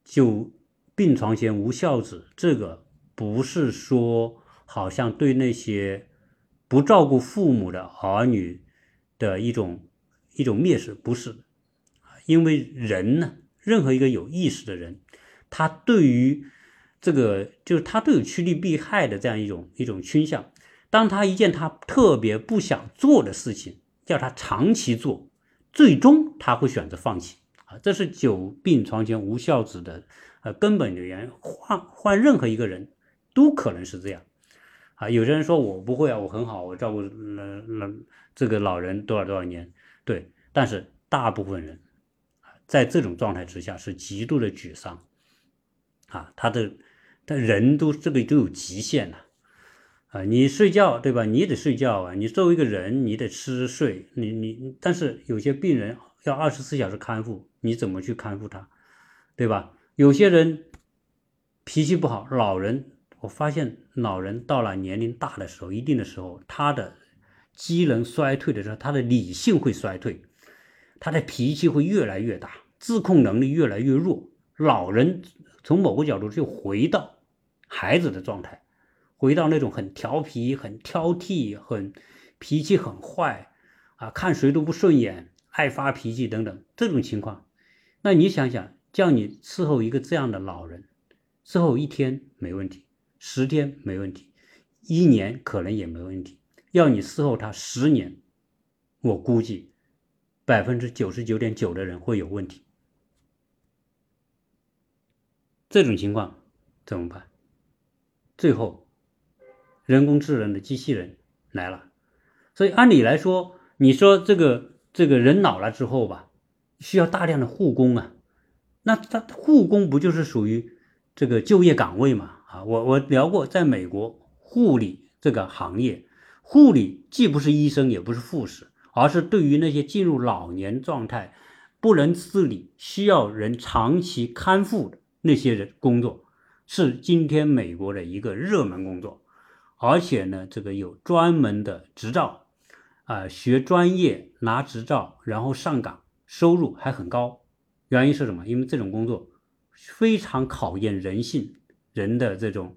就病床前无孝子，这个不是说好像对那些不照顾父母的儿女的一种。一种蔑视不是因为人呢，任何一个有意识的人，他对于这个就是他都有趋利避害的这样一种一种倾向。当他一件他特别不想做的事情，叫他长期做，最终他会选择放弃啊。这是久病床前无孝子的根本的原因。换换任何一个人都可能是这样啊。有些人说我不会啊，我很好，我照顾了了这个老人多少多少年。对，但是大部分人在这种状态之下是极度的沮丧啊，他的他人都这个都有极限了啊，你睡觉对吧？你得睡觉啊，你作为一个人，你得吃睡，你你，但是有些病人要二十四小时看护，你怎么去看护他，对吧？有些人脾气不好，老人，我发现老人到了年龄大的时候，一定的时候，他的。机能衰退的时候，他的理性会衰退，他的脾气会越来越大，自控能力越来越弱。老人从某个角度就回到孩子的状态，回到那种很调皮、很挑剔、很脾气很坏啊，看谁都不顺眼，爱发脾气等等这种情况。那你想想，叫你伺候一个这样的老人，伺候一天没问题，十天没问题，一年可能也没问题。要你伺候他十年，我估计百分之九十九点九的人会有问题。这种情况怎么办？最后，人工智能的机器人来了。所以按理来说，你说这个这个人老了之后吧，需要大量的护工啊。那他护工不就是属于这个就业岗位嘛？啊，我我聊过，在美国护理这个行业。护理既不是医生，也不是护士，而是对于那些进入老年状态、不能自理、需要人长期看护的那些人工作，是今天美国的一个热门工作。而且呢，这个有专门的执照，啊，学专业拿执照，然后上岗，收入还很高。原因是什么？因为这种工作非常考验人性，人的这种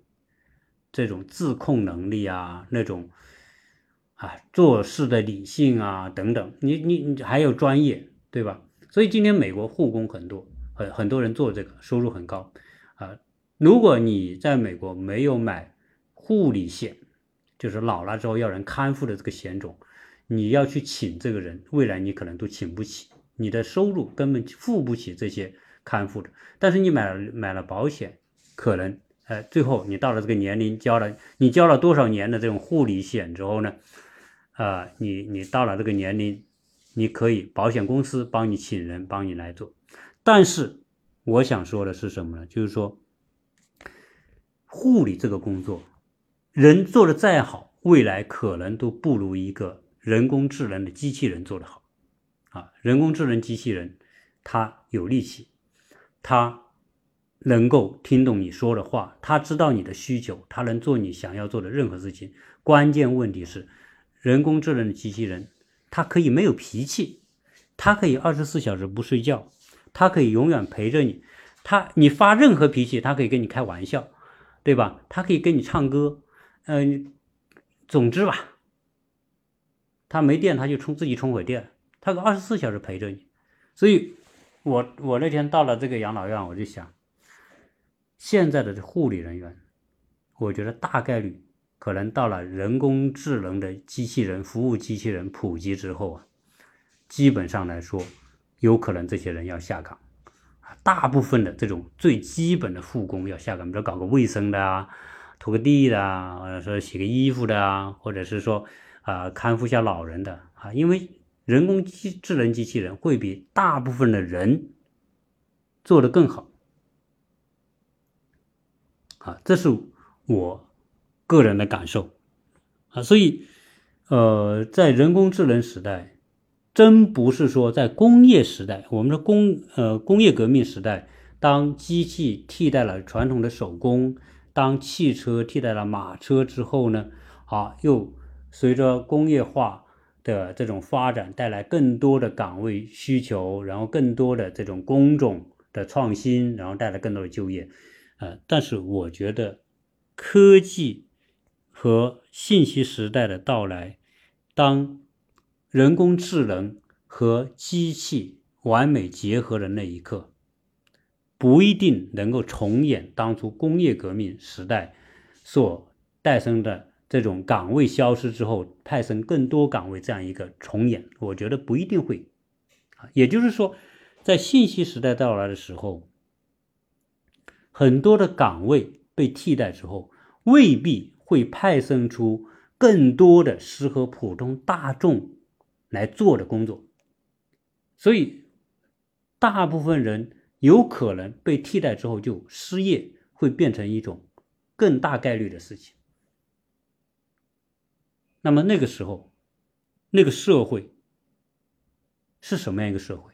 这种自控能力啊，那种。啊，做事的理性啊，等等，你你你还有专业，对吧？所以今天美国护工很多，很很多人做这个，收入很高，啊，如果你在美国没有买护理险，就是老了之后要人看护的这个险种，你要去请这个人，未来你可能都请不起，你的收入根本付不起这些看护的。但是你买了买了保险，可能，呃，最后你到了这个年龄，交了你交了多少年的这种护理险之后呢，啊，你你到了这个年龄，你可以保险公司帮你请人帮你来做。但是我想说的是什么呢？就是说，护理这个工作。人做的再好，未来可能都不如一个人工智能的机器人做的好，啊，人工智能机器人，它有力气，它能够听懂你说的话，它知道你的需求，它能做你想要做的任何事情。关键问题是，人工智能的机器人，它可以没有脾气，它可以二十四小时不睡觉，它可以永远陪着你，它你发任何脾气，它可以跟你开玩笑，对吧？它可以跟你唱歌。嗯，总之吧，他没电他就充自己充会电，他个二十四小时陪着你。所以，我我那天到了这个养老院，我就想，现在的护理人员，我觉得大概率可能到了人工智能的机器人服务机器人普及之后啊，基本上来说，有可能这些人要下岗啊，大部分的这种最基本的护工要下岗，比如搞个卫生的啊。拖个地的啊，或者说洗个衣服的啊，或者是说啊看护下老人的啊，因为人工机智能机器人会比大部分的人做的更好啊，这是我个人的感受啊，所以呃，在人工智能时代，真不是说在工业时代，我们的工呃工业革命时代，当机器替代了传统的手工。当汽车替代了马车之后呢，啊，又随着工业化的这种发展，带来更多的岗位需求，然后更多的这种工种的创新，然后带来更多的就业，呃，但是我觉得科技和信息时代的到来，当人工智能和机器完美结合的那一刻。不一定能够重演当初工业革命时代所诞生的这种岗位消失之后派生更多岗位这样一个重演，我觉得不一定会啊。也就是说，在信息时代到来的时候，很多的岗位被替代之后，未必会派生出更多的适合普通大众来做的工作，所以大部分人。有可能被替代之后就失业，会变成一种更大概率的事情。那么那个时候，那个社会是什么样一个社会？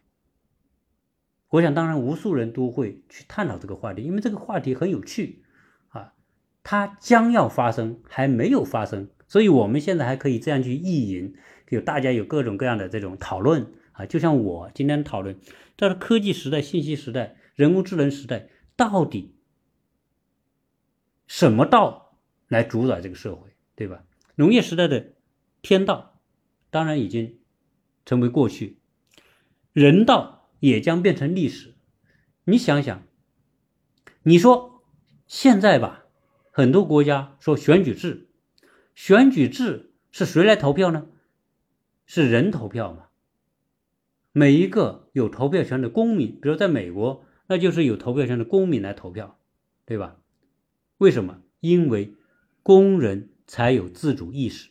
我想，当然无数人都会去探讨这个话题，因为这个话题很有趣啊。它将要发生，还没有发生，所以我们现在还可以这样去意淫，有大家有各种各样的这种讨论啊。就像我今天讨论。在科技时代、信息时代、人工智能时代，到底什么道来主宰这个社会，对吧？农业时代的天道当然已经成为过去，人道也将变成历史。你想想，你说现在吧，很多国家说选举制，选举制是谁来投票呢？是人投票吗？每一个有投票权的公民，比如在美国，那就是有投票权的公民来投票，对吧？为什么？因为工人才有自主意识。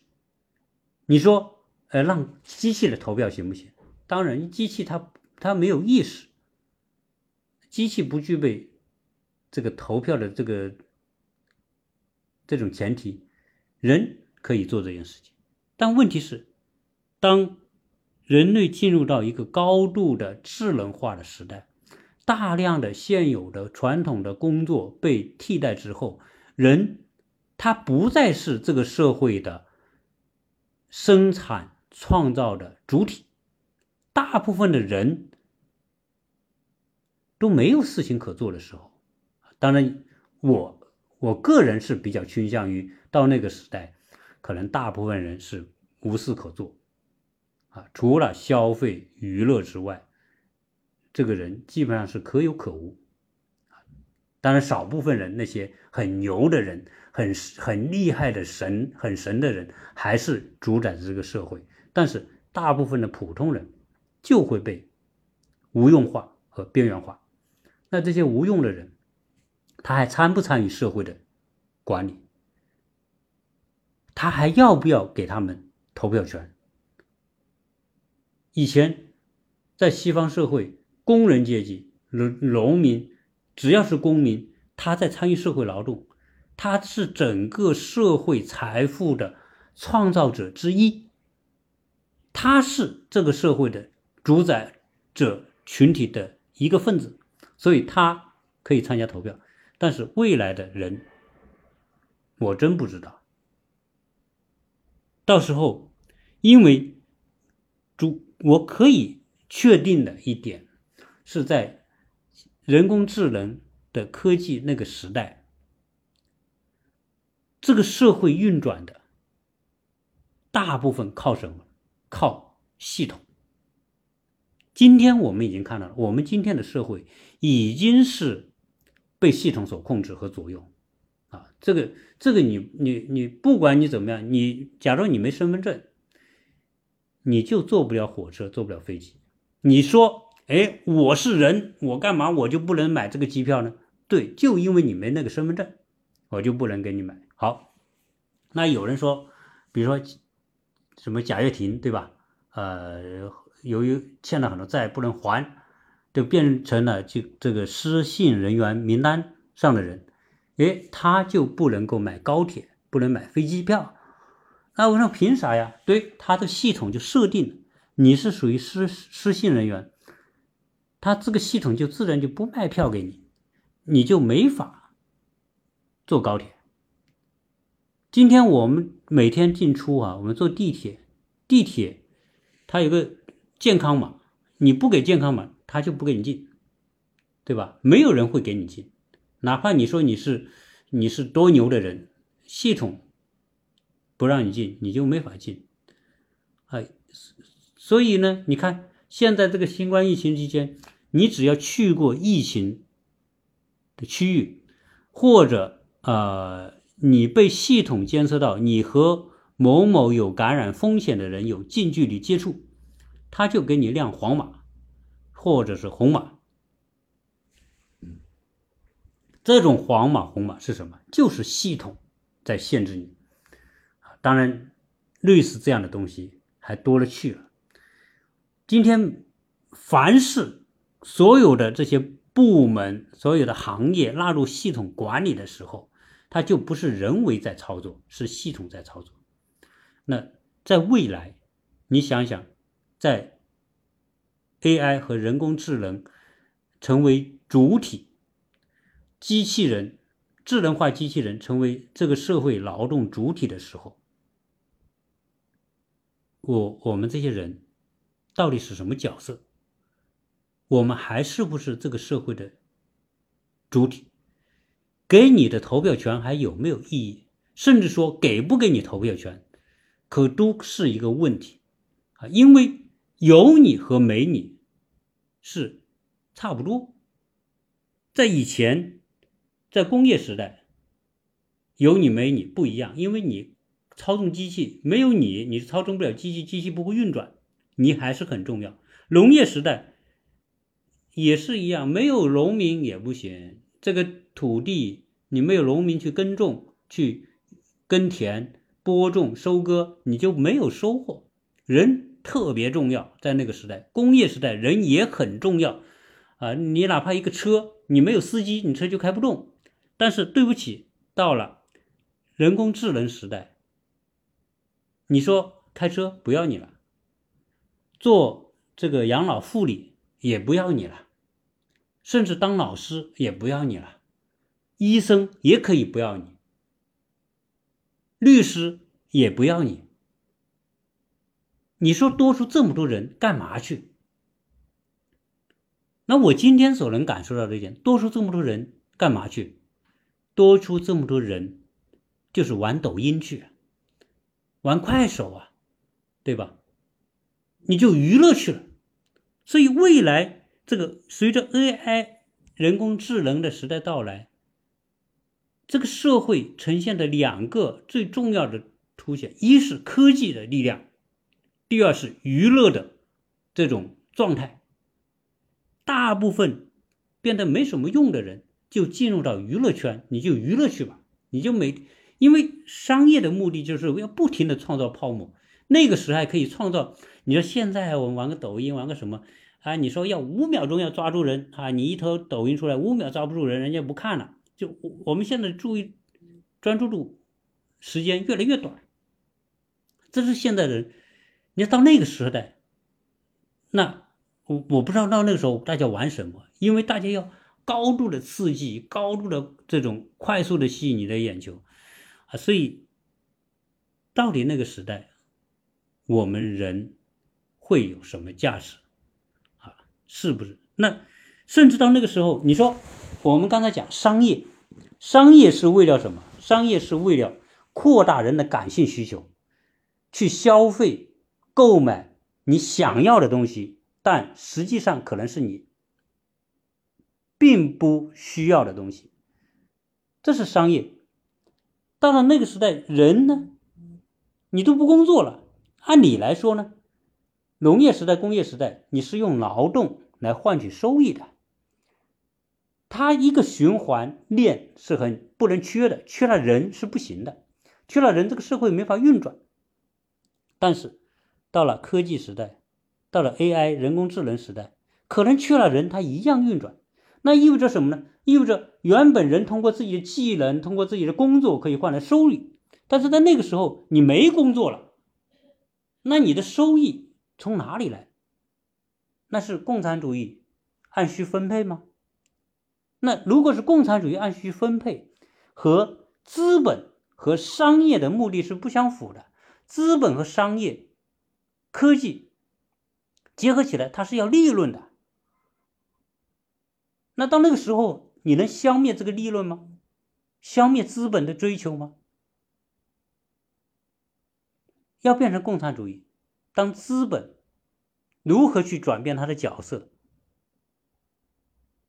你说，呃，让机器来投票行不行？当然，机器它它没有意识，机器不具备这个投票的这个这种前提，人可以做这件事情。但问题是，当人类进入到一个高度的智能化的时代，大量的现有的传统的工作被替代之后，人他不再是这个社会的生产创造的主体，大部分的人都没有事情可做的时候，当然，我我个人是比较倾向于到那个时代，可能大部分人是无事可做。啊，除了消费娱乐之外，这个人基本上是可有可无。当然，少部分人那些很牛的人、很很厉害的神、很神的人，还是主宰着这个社会。但是，大部分的普通人就会被无用化和边缘化。那这些无用的人，他还参不参与社会的管理？他还要不要给他们投票权？以前，在西方社会，工人阶级、农农民。只要是公民，他在参与社会劳动，他是整个社会财富的创造者之一，他是这个社会的主宰者群体的一个分子，所以他可以参加投票。但是未来的人，我真不知道。到时候，因为主，我可以确定的一点是在。人工智能的科技那个时代，这个社会运转的大部分靠什么？靠系统。今天我们已经看到了，我们今天的社会已经是被系统所控制和左右啊！这个，这个，你，你，你，不管你怎么样，你假如你没身份证，你就坐不了火车，坐不了飞机。你说？哎，我是人，我干嘛我就不能买这个机票呢？对，就因为你没那个身份证，我就不能给你买。好，那有人说，比如说什么贾跃亭，对吧？呃，由于欠了很多债不能还，就变成了就这个失信人员名单上的人，哎，他就不能够买高铁，不能买飞机票。那我说凭啥呀？对，他的系统就设定你是属于失失信人员。他这个系统就自然就不卖票给你，你就没法坐高铁。今天我们每天进出啊，我们坐地铁，地铁它有个健康码，你不给健康码，他就不给你进，对吧？没有人会给你进，哪怕你说你是你是多牛的人，系统不让你进，你就没法进。哎，所以呢，你看现在这个新冠疫情期间。你只要去过疫情的区域，或者呃，你被系统监测到你和某某有感染风险的人有近距离接触，他就给你亮黄码或者是红码。这种黄码红码是什么？就是系统在限制你。当然，类似这样的东西还多了去了。今天凡是。所有的这些部门、所有的行业纳入系统管理的时候，它就不是人为在操作，是系统在操作。那在未来，你想想，在 AI 和人工智能成为主体，机器人、智能化机器人成为这个社会劳动主体的时候，我我们这些人到底是什么角色？我们还是不是这个社会的主体？给你的投票权还有没有意义？甚至说给不给你投票权，可都是一个问题啊！因为有你和没你是差不多。在以前，在工业时代，有你没你不一样，因为你操纵机器，没有你你操纵不了机器，机器不会运转，你还是很重要。农业时代。也是一样，没有农民也不行。这个土地你没有农民去耕种、去耕田、播种、收割，你就没有收获。人特别重要，在那个时代，工业时代，人也很重要啊。你哪怕一个车，你没有司机，你车就开不动。但是对不起，到了人工智能时代，你说开车不要你了，做这个养老护理也不要你了。甚至当老师也不要你了，医生也可以不要你，律师也不要你。你说多出这么多人干嘛去？那我今天所能感受到的一点，多出这么多人干嘛去？多出这么多人，就是玩抖音去，玩快手啊，对吧？你就娱乐去了。所以未来。这个随着 AI 人工智能的时代到来，这个社会呈现的两个最重要的凸显：一是科技的力量，第二是娱乐的这种状态。大部分变得没什么用的人，就进入到娱乐圈，你就娱乐去吧，你就每因为商业的目的就是要不停的创造泡沫。那个时候还可以创造，你说现在我们玩个抖音，玩个什么？啊，你说要五秒钟要抓住人啊，你一头抖音出来，五秒抓不住人，人家不看了。就我们现在注意专注度时间越来越短，这是现在人。你要到那个时代，那我我不知道到那个时候大家玩什么，因为大家要高度的刺激，高度的这种快速的吸引你的眼球啊，所以到底那个时代。我们人会有什么价值？是不是？那甚至到那个时候，你说我们刚才讲商业，商业是为了什么？商业是为了扩大人的感性需求，去消费、购买你想要的东西，但实际上可能是你并不需要的东西。这是商业。到了那个时代，人呢，你都不工作了。按理来说呢，农业时代、工业时代，你是用劳动来换取收益的，它一个循环链是很不能缺的，缺了人是不行的，缺了人这个社会没法运转。但是到了科技时代，到了 AI 人工智能时代，可能缺了人，它一样运转。那意味着什么呢？意味着原本人通过自己的技能、通过自己的工作可以换来收益，但是在那个时候你没工作了。那你的收益从哪里来？那是共产主义按需分配吗？那如果是共产主义按需分配，和资本和商业的目的是不相符的。资本和商业、科技结合起来，它是要利润的。那到那个时候，你能消灭这个利润吗？消灭资本的追求吗？要变成共产主义，当资本如何去转变它的角色？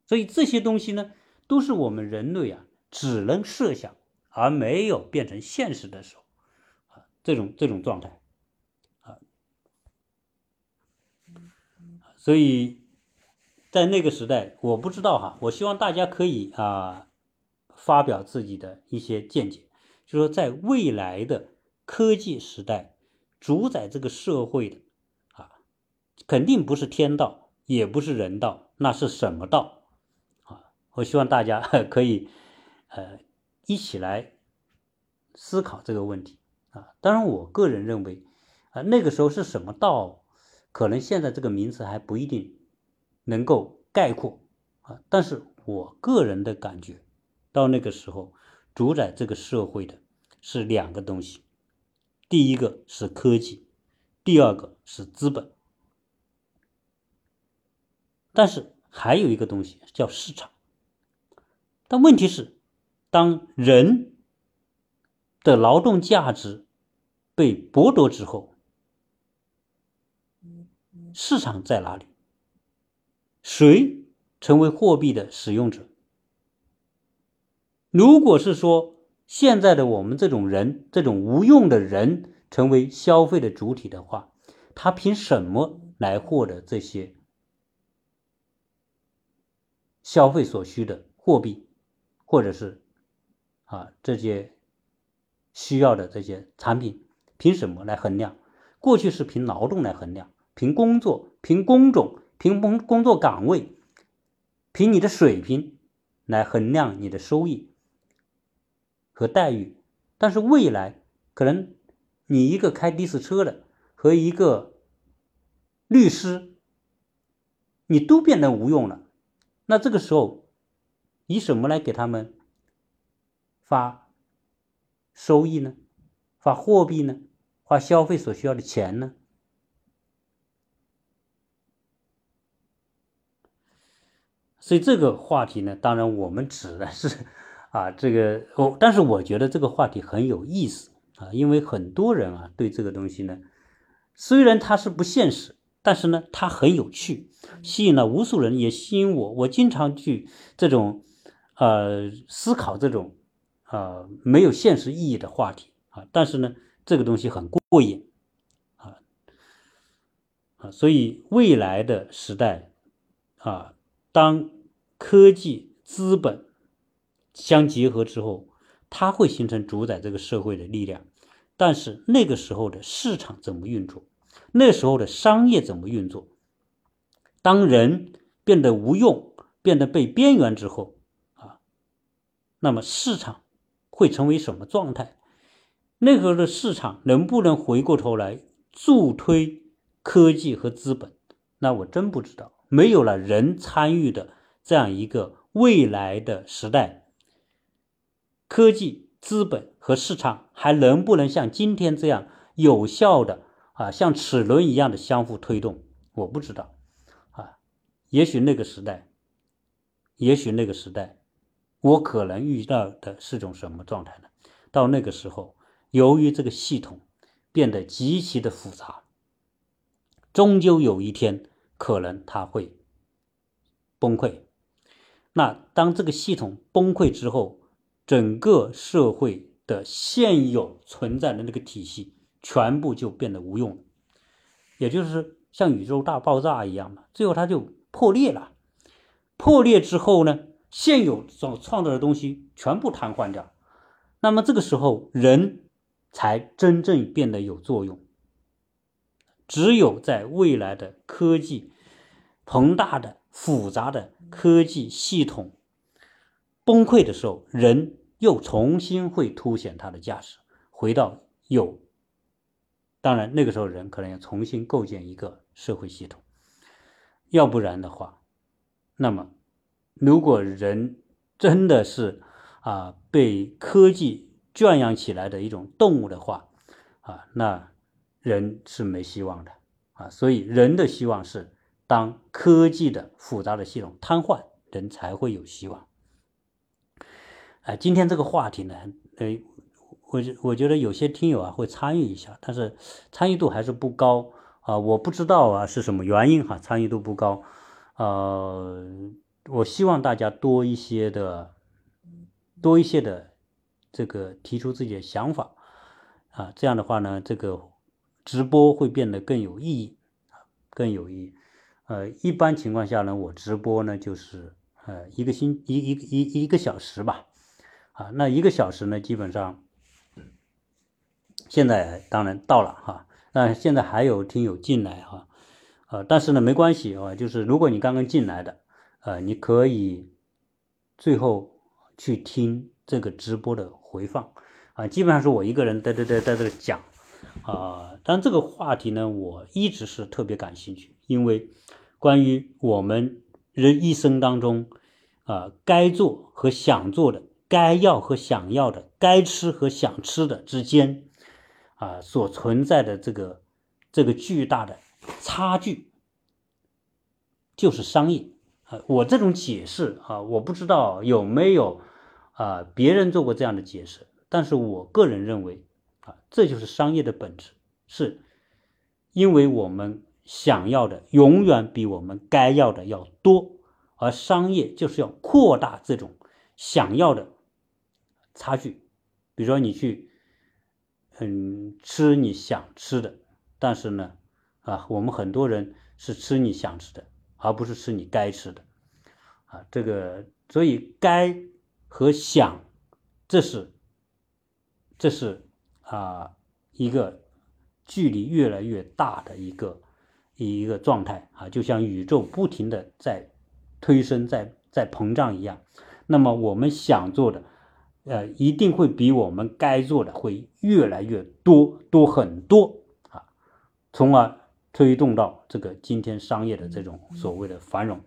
所以这些东西呢，都是我们人类啊只能设想而没有变成现实的时候啊，这种这种状态啊，所以在那个时代，我不知道哈，我希望大家可以啊发表自己的一些见解，就说在未来的科技时代。主宰这个社会的啊，肯定不是天道，也不是人道，那是什么道啊？我希望大家 *laughs* 可以呃一起来思考这个问题啊。当然，我个人认为啊，那个时候是什么道，可能现在这个名词还不一定能够概括啊。但是我个人的感觉，到那个时候主宰这个社会的是两个东西。第一个是科技，第二个是资本，但是还有一个东西叫市场。但问题是，当人的劳动价值被剥夺之后，市场在哪里？谁成为货币的使用者？如果是说，现在的我们这种人，这种无用的人，成为消费的主体的话，他凭什么来获得这些消费所需的货币，或者是啊这些需要的这些产品？凭什么来衡量？过去是凭劳动来衡量，凭工作、凭工种、凭工工作岗位、凭你的水平来衡量你的收益。和待遇，但是未来可能你一个开的士车的和一个律师，你都变得无用了。那这个时候，以什么来给他们发收益呢？发货币呢？发消费所需要的钱呢？所以这个话题呢，当然我们指的是。啊，这个我，但是我觉得这个话题很有意思啊，因为很多人啊对这个东西呢，虽然它是不现实，但是呢，它很有趣，吸引了无数人，也吸引我。我经常去这种呃思考这种呃没有现实意义的话题啊，但是呢，这个东西很过瘾啊啊，所以未来的时代啊，当科技资本相结合之后，它会形成主宰这个社会的力量。但是那个时候的市场怎么运作？那时候的商业怎么运作？当人变得无用、变得被边缘之后，啊，那么市场会成为什么状态？那时候的市场能不能回过头来助推科技和资本？那我真不知道。没有了人参与的这样一个未来的时代，科技。资本和市场还能不能像今天这样有效的啊，像齿轮一样的相互推动？我不知道啊。也许那个时代，也许那个时代，我可能遇到的是种什么状态呢？到那个时候，由于这个系统变得极其的复杂，终究有一天可能它会崩溃。那当这个系统崩溃之后，整个社会的现有存在的那个体系，全部就变得无用了，也就是像宇宙大爆炸一样嘛，最后它就破裂了。破裂之后呢，现有所创造的东西全部瘫痪掉，那么这个时候人才真正变得有作用。只有在未来的科技庞大的、复杂的科技系统。崩溃的时候，人又重新会凸显它的价值，回到有。当然，那个时候人可能要重新构建一个社会系统，要不然的话，那么如果人真的是啊被科技圈养起来的一种动物的话，啊，那人是没希望的啊。所以，人的希望是当科技的复杂的系统瘫痪，人才会有希望。啊，今天这个话题呢，呃，我我觉得有些听友啊会参与一下，但是参与度还是不高啊，我不知道啊是什么原因哈，参与度不高，呃，我希望大家多一些的，多一些的这个提出自己的想法啊，这样的话呢，这个直播会变得更有意义啊，更有意义。呃，一般情况下呢，我直播呢就是呃一个星一一一一个小时吧。啊，那一个小时呢，基本上现在当然到了哈，那现在还有听友进来哈，呃，但是呢没关系啊，就是如果你刚刚进来的，呃，你可以最后去听这个直播的回放啊，基本上是我一个人在在在在这讲啊，但这个话题呢，我一直是特别感兴趣，因为关于我们人一生当中啊该做和想做的。该要和想要的，该吃和想吃的之间，啊，所存在的这个这个巨大的差距，就是商业啊。我这种解释啊，我不知道有没有啊别人做过这样的解释，但是我个人认为啊，这就是商业的本质，是因为我们想要的永远比我们该要的要多，而商业就是要扩大这种想要的。差距，比如说你去，嗯，吃你想吃的，但是呢，啊，我们很多人是吃你想吃的，而不是吃你该吃的，啊，这个，所以该和想，这是，这是啊一个距离越来越大的一个一个状态。啊，就像宇宙不停的在推升，在在膨胀一样，那么我们想做的。呃，一定会比我们该做的会越来越多多很多啊，从而推动到这个今天商业的这种所谓的繁荣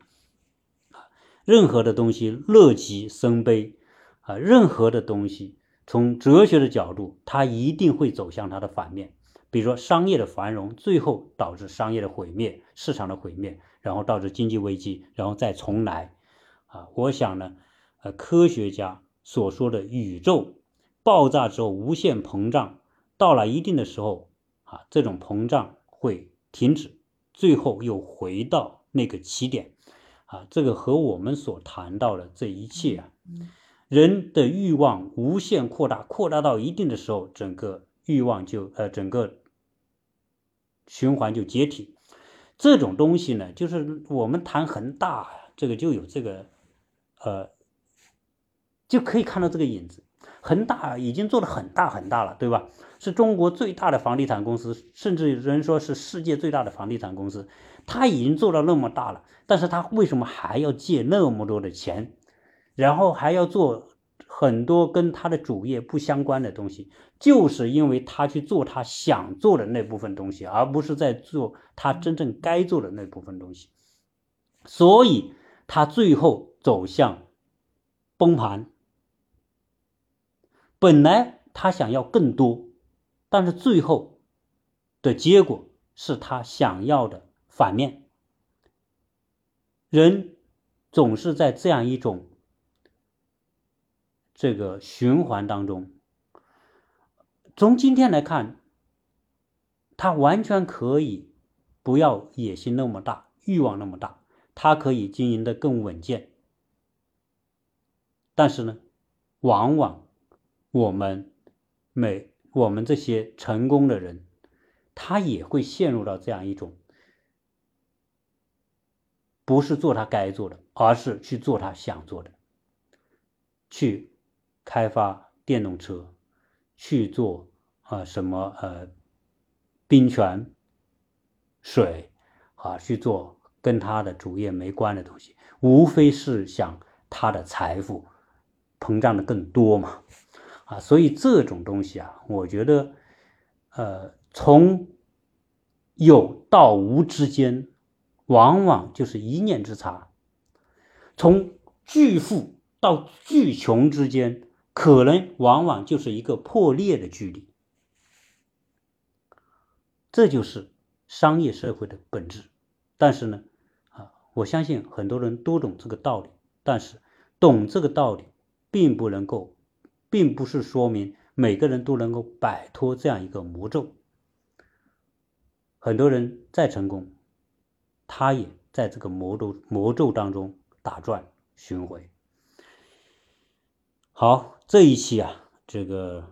啊。任何的东西乐极生悲啊，任何的东西从哲学的角度，它一定会走向它的反面。比如说商业的繁荣，最后导致商业的毁灭、市场的毁灭，然后导致经济危机，然后再重来啊。我想呢，呃，科学家。所说的宇宙爆炸之后无限膨胀，到了一定的时候啊，这种膨胀会停止最后又回到那个起点，啊，这个和我们所谈到的这一切啊，人的欲望无限扩大，扩大到一定的时候，整个欲望就呃整个循环就解体。这种东西呢，就是我们谈恒大，这个就有这个呃，就可以看到这个影子。恒大已经做的很大很大了，对吧？是中国最大的房地产公司，甚至有人说是世界最大的房地产公司。他已经做到那么大了，但是他为什么还要借那么多的钱，然后还要做很多跟他的主业不相关的东西？就是因为他去做他想做的那部分东西，而不是在做他真正该做的那部分东西，所以他最后走向崩盘。本来他想要更多，但是最后的结果是他想要的反面。人总是在这样一种这个循环当中。从今天来看，他完全可以不要野心那么大，欲望那么大，他可以经营的更稳健。但是呢，往往。我们每我们这些成功的人，他也会陷入到这样一种，不是做他该做的，而是去做他想做的，去开发电动车，去做啊什么呃冰泉水啊，去做跟他的主业没关的东西，无非是想他的财富膨胀的更多嘛。啊，所以这种东西啊，我觉得，呃，从有到无之间，往往就是一念之差；从巨富到巨穷之间，可能往往就是一个破裂的距离。这就是商业社会的本质。但是呢，啊，我相信很多人都懂这个道理，但是懂这个道理，并不能够。并不是说明每个人都能够摆脱这样一个魔咒。很多人再成功，他也在这个魔咒魔咒当中打转巡回。好，这一期啊，这个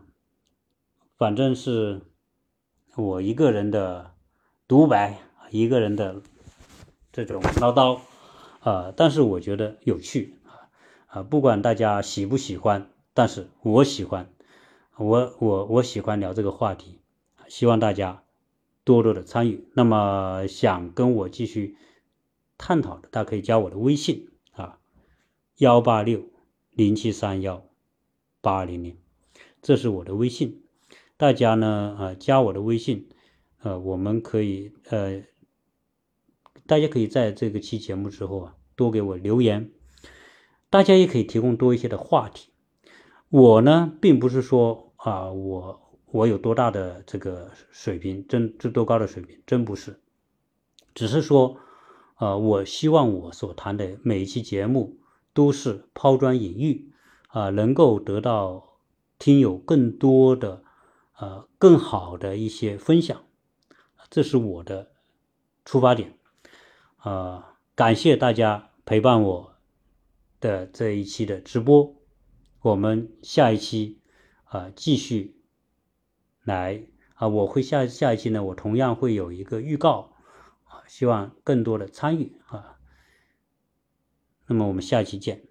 反正是我一个人的独白，一个人的这种唠叨啊，但是我觉得有趣啊啊，不管大家喜不喜欢。但是我喜欢，我我我喜欢聊这个话题，希望大家多多的参与。那么想跟我继续探讨的，大家可以加我的微信啊，幺八六零七三幺八零零，这是我的微信。大家呢啊加我的微信，呃，我们可以呃，大家可以在这个期节目之后啊多给我留言，大家也可以提供多一些的话题。我呢，并不是说啊，我我有多大的这个水平，真这多高的水平，真不是，只是说，呃，我希望我所谈的每一期节目都是抛砖引玉，啊，能够得到听友更多的，呃，更好的一些分享，这是我的出发点，啊，感谢大家陪伴我的这一期的直播。我们下一期啊，继续来啊，我会下下一期呢，我同样会有一个预告啊，希望更多的参与啊。那么我们下期见。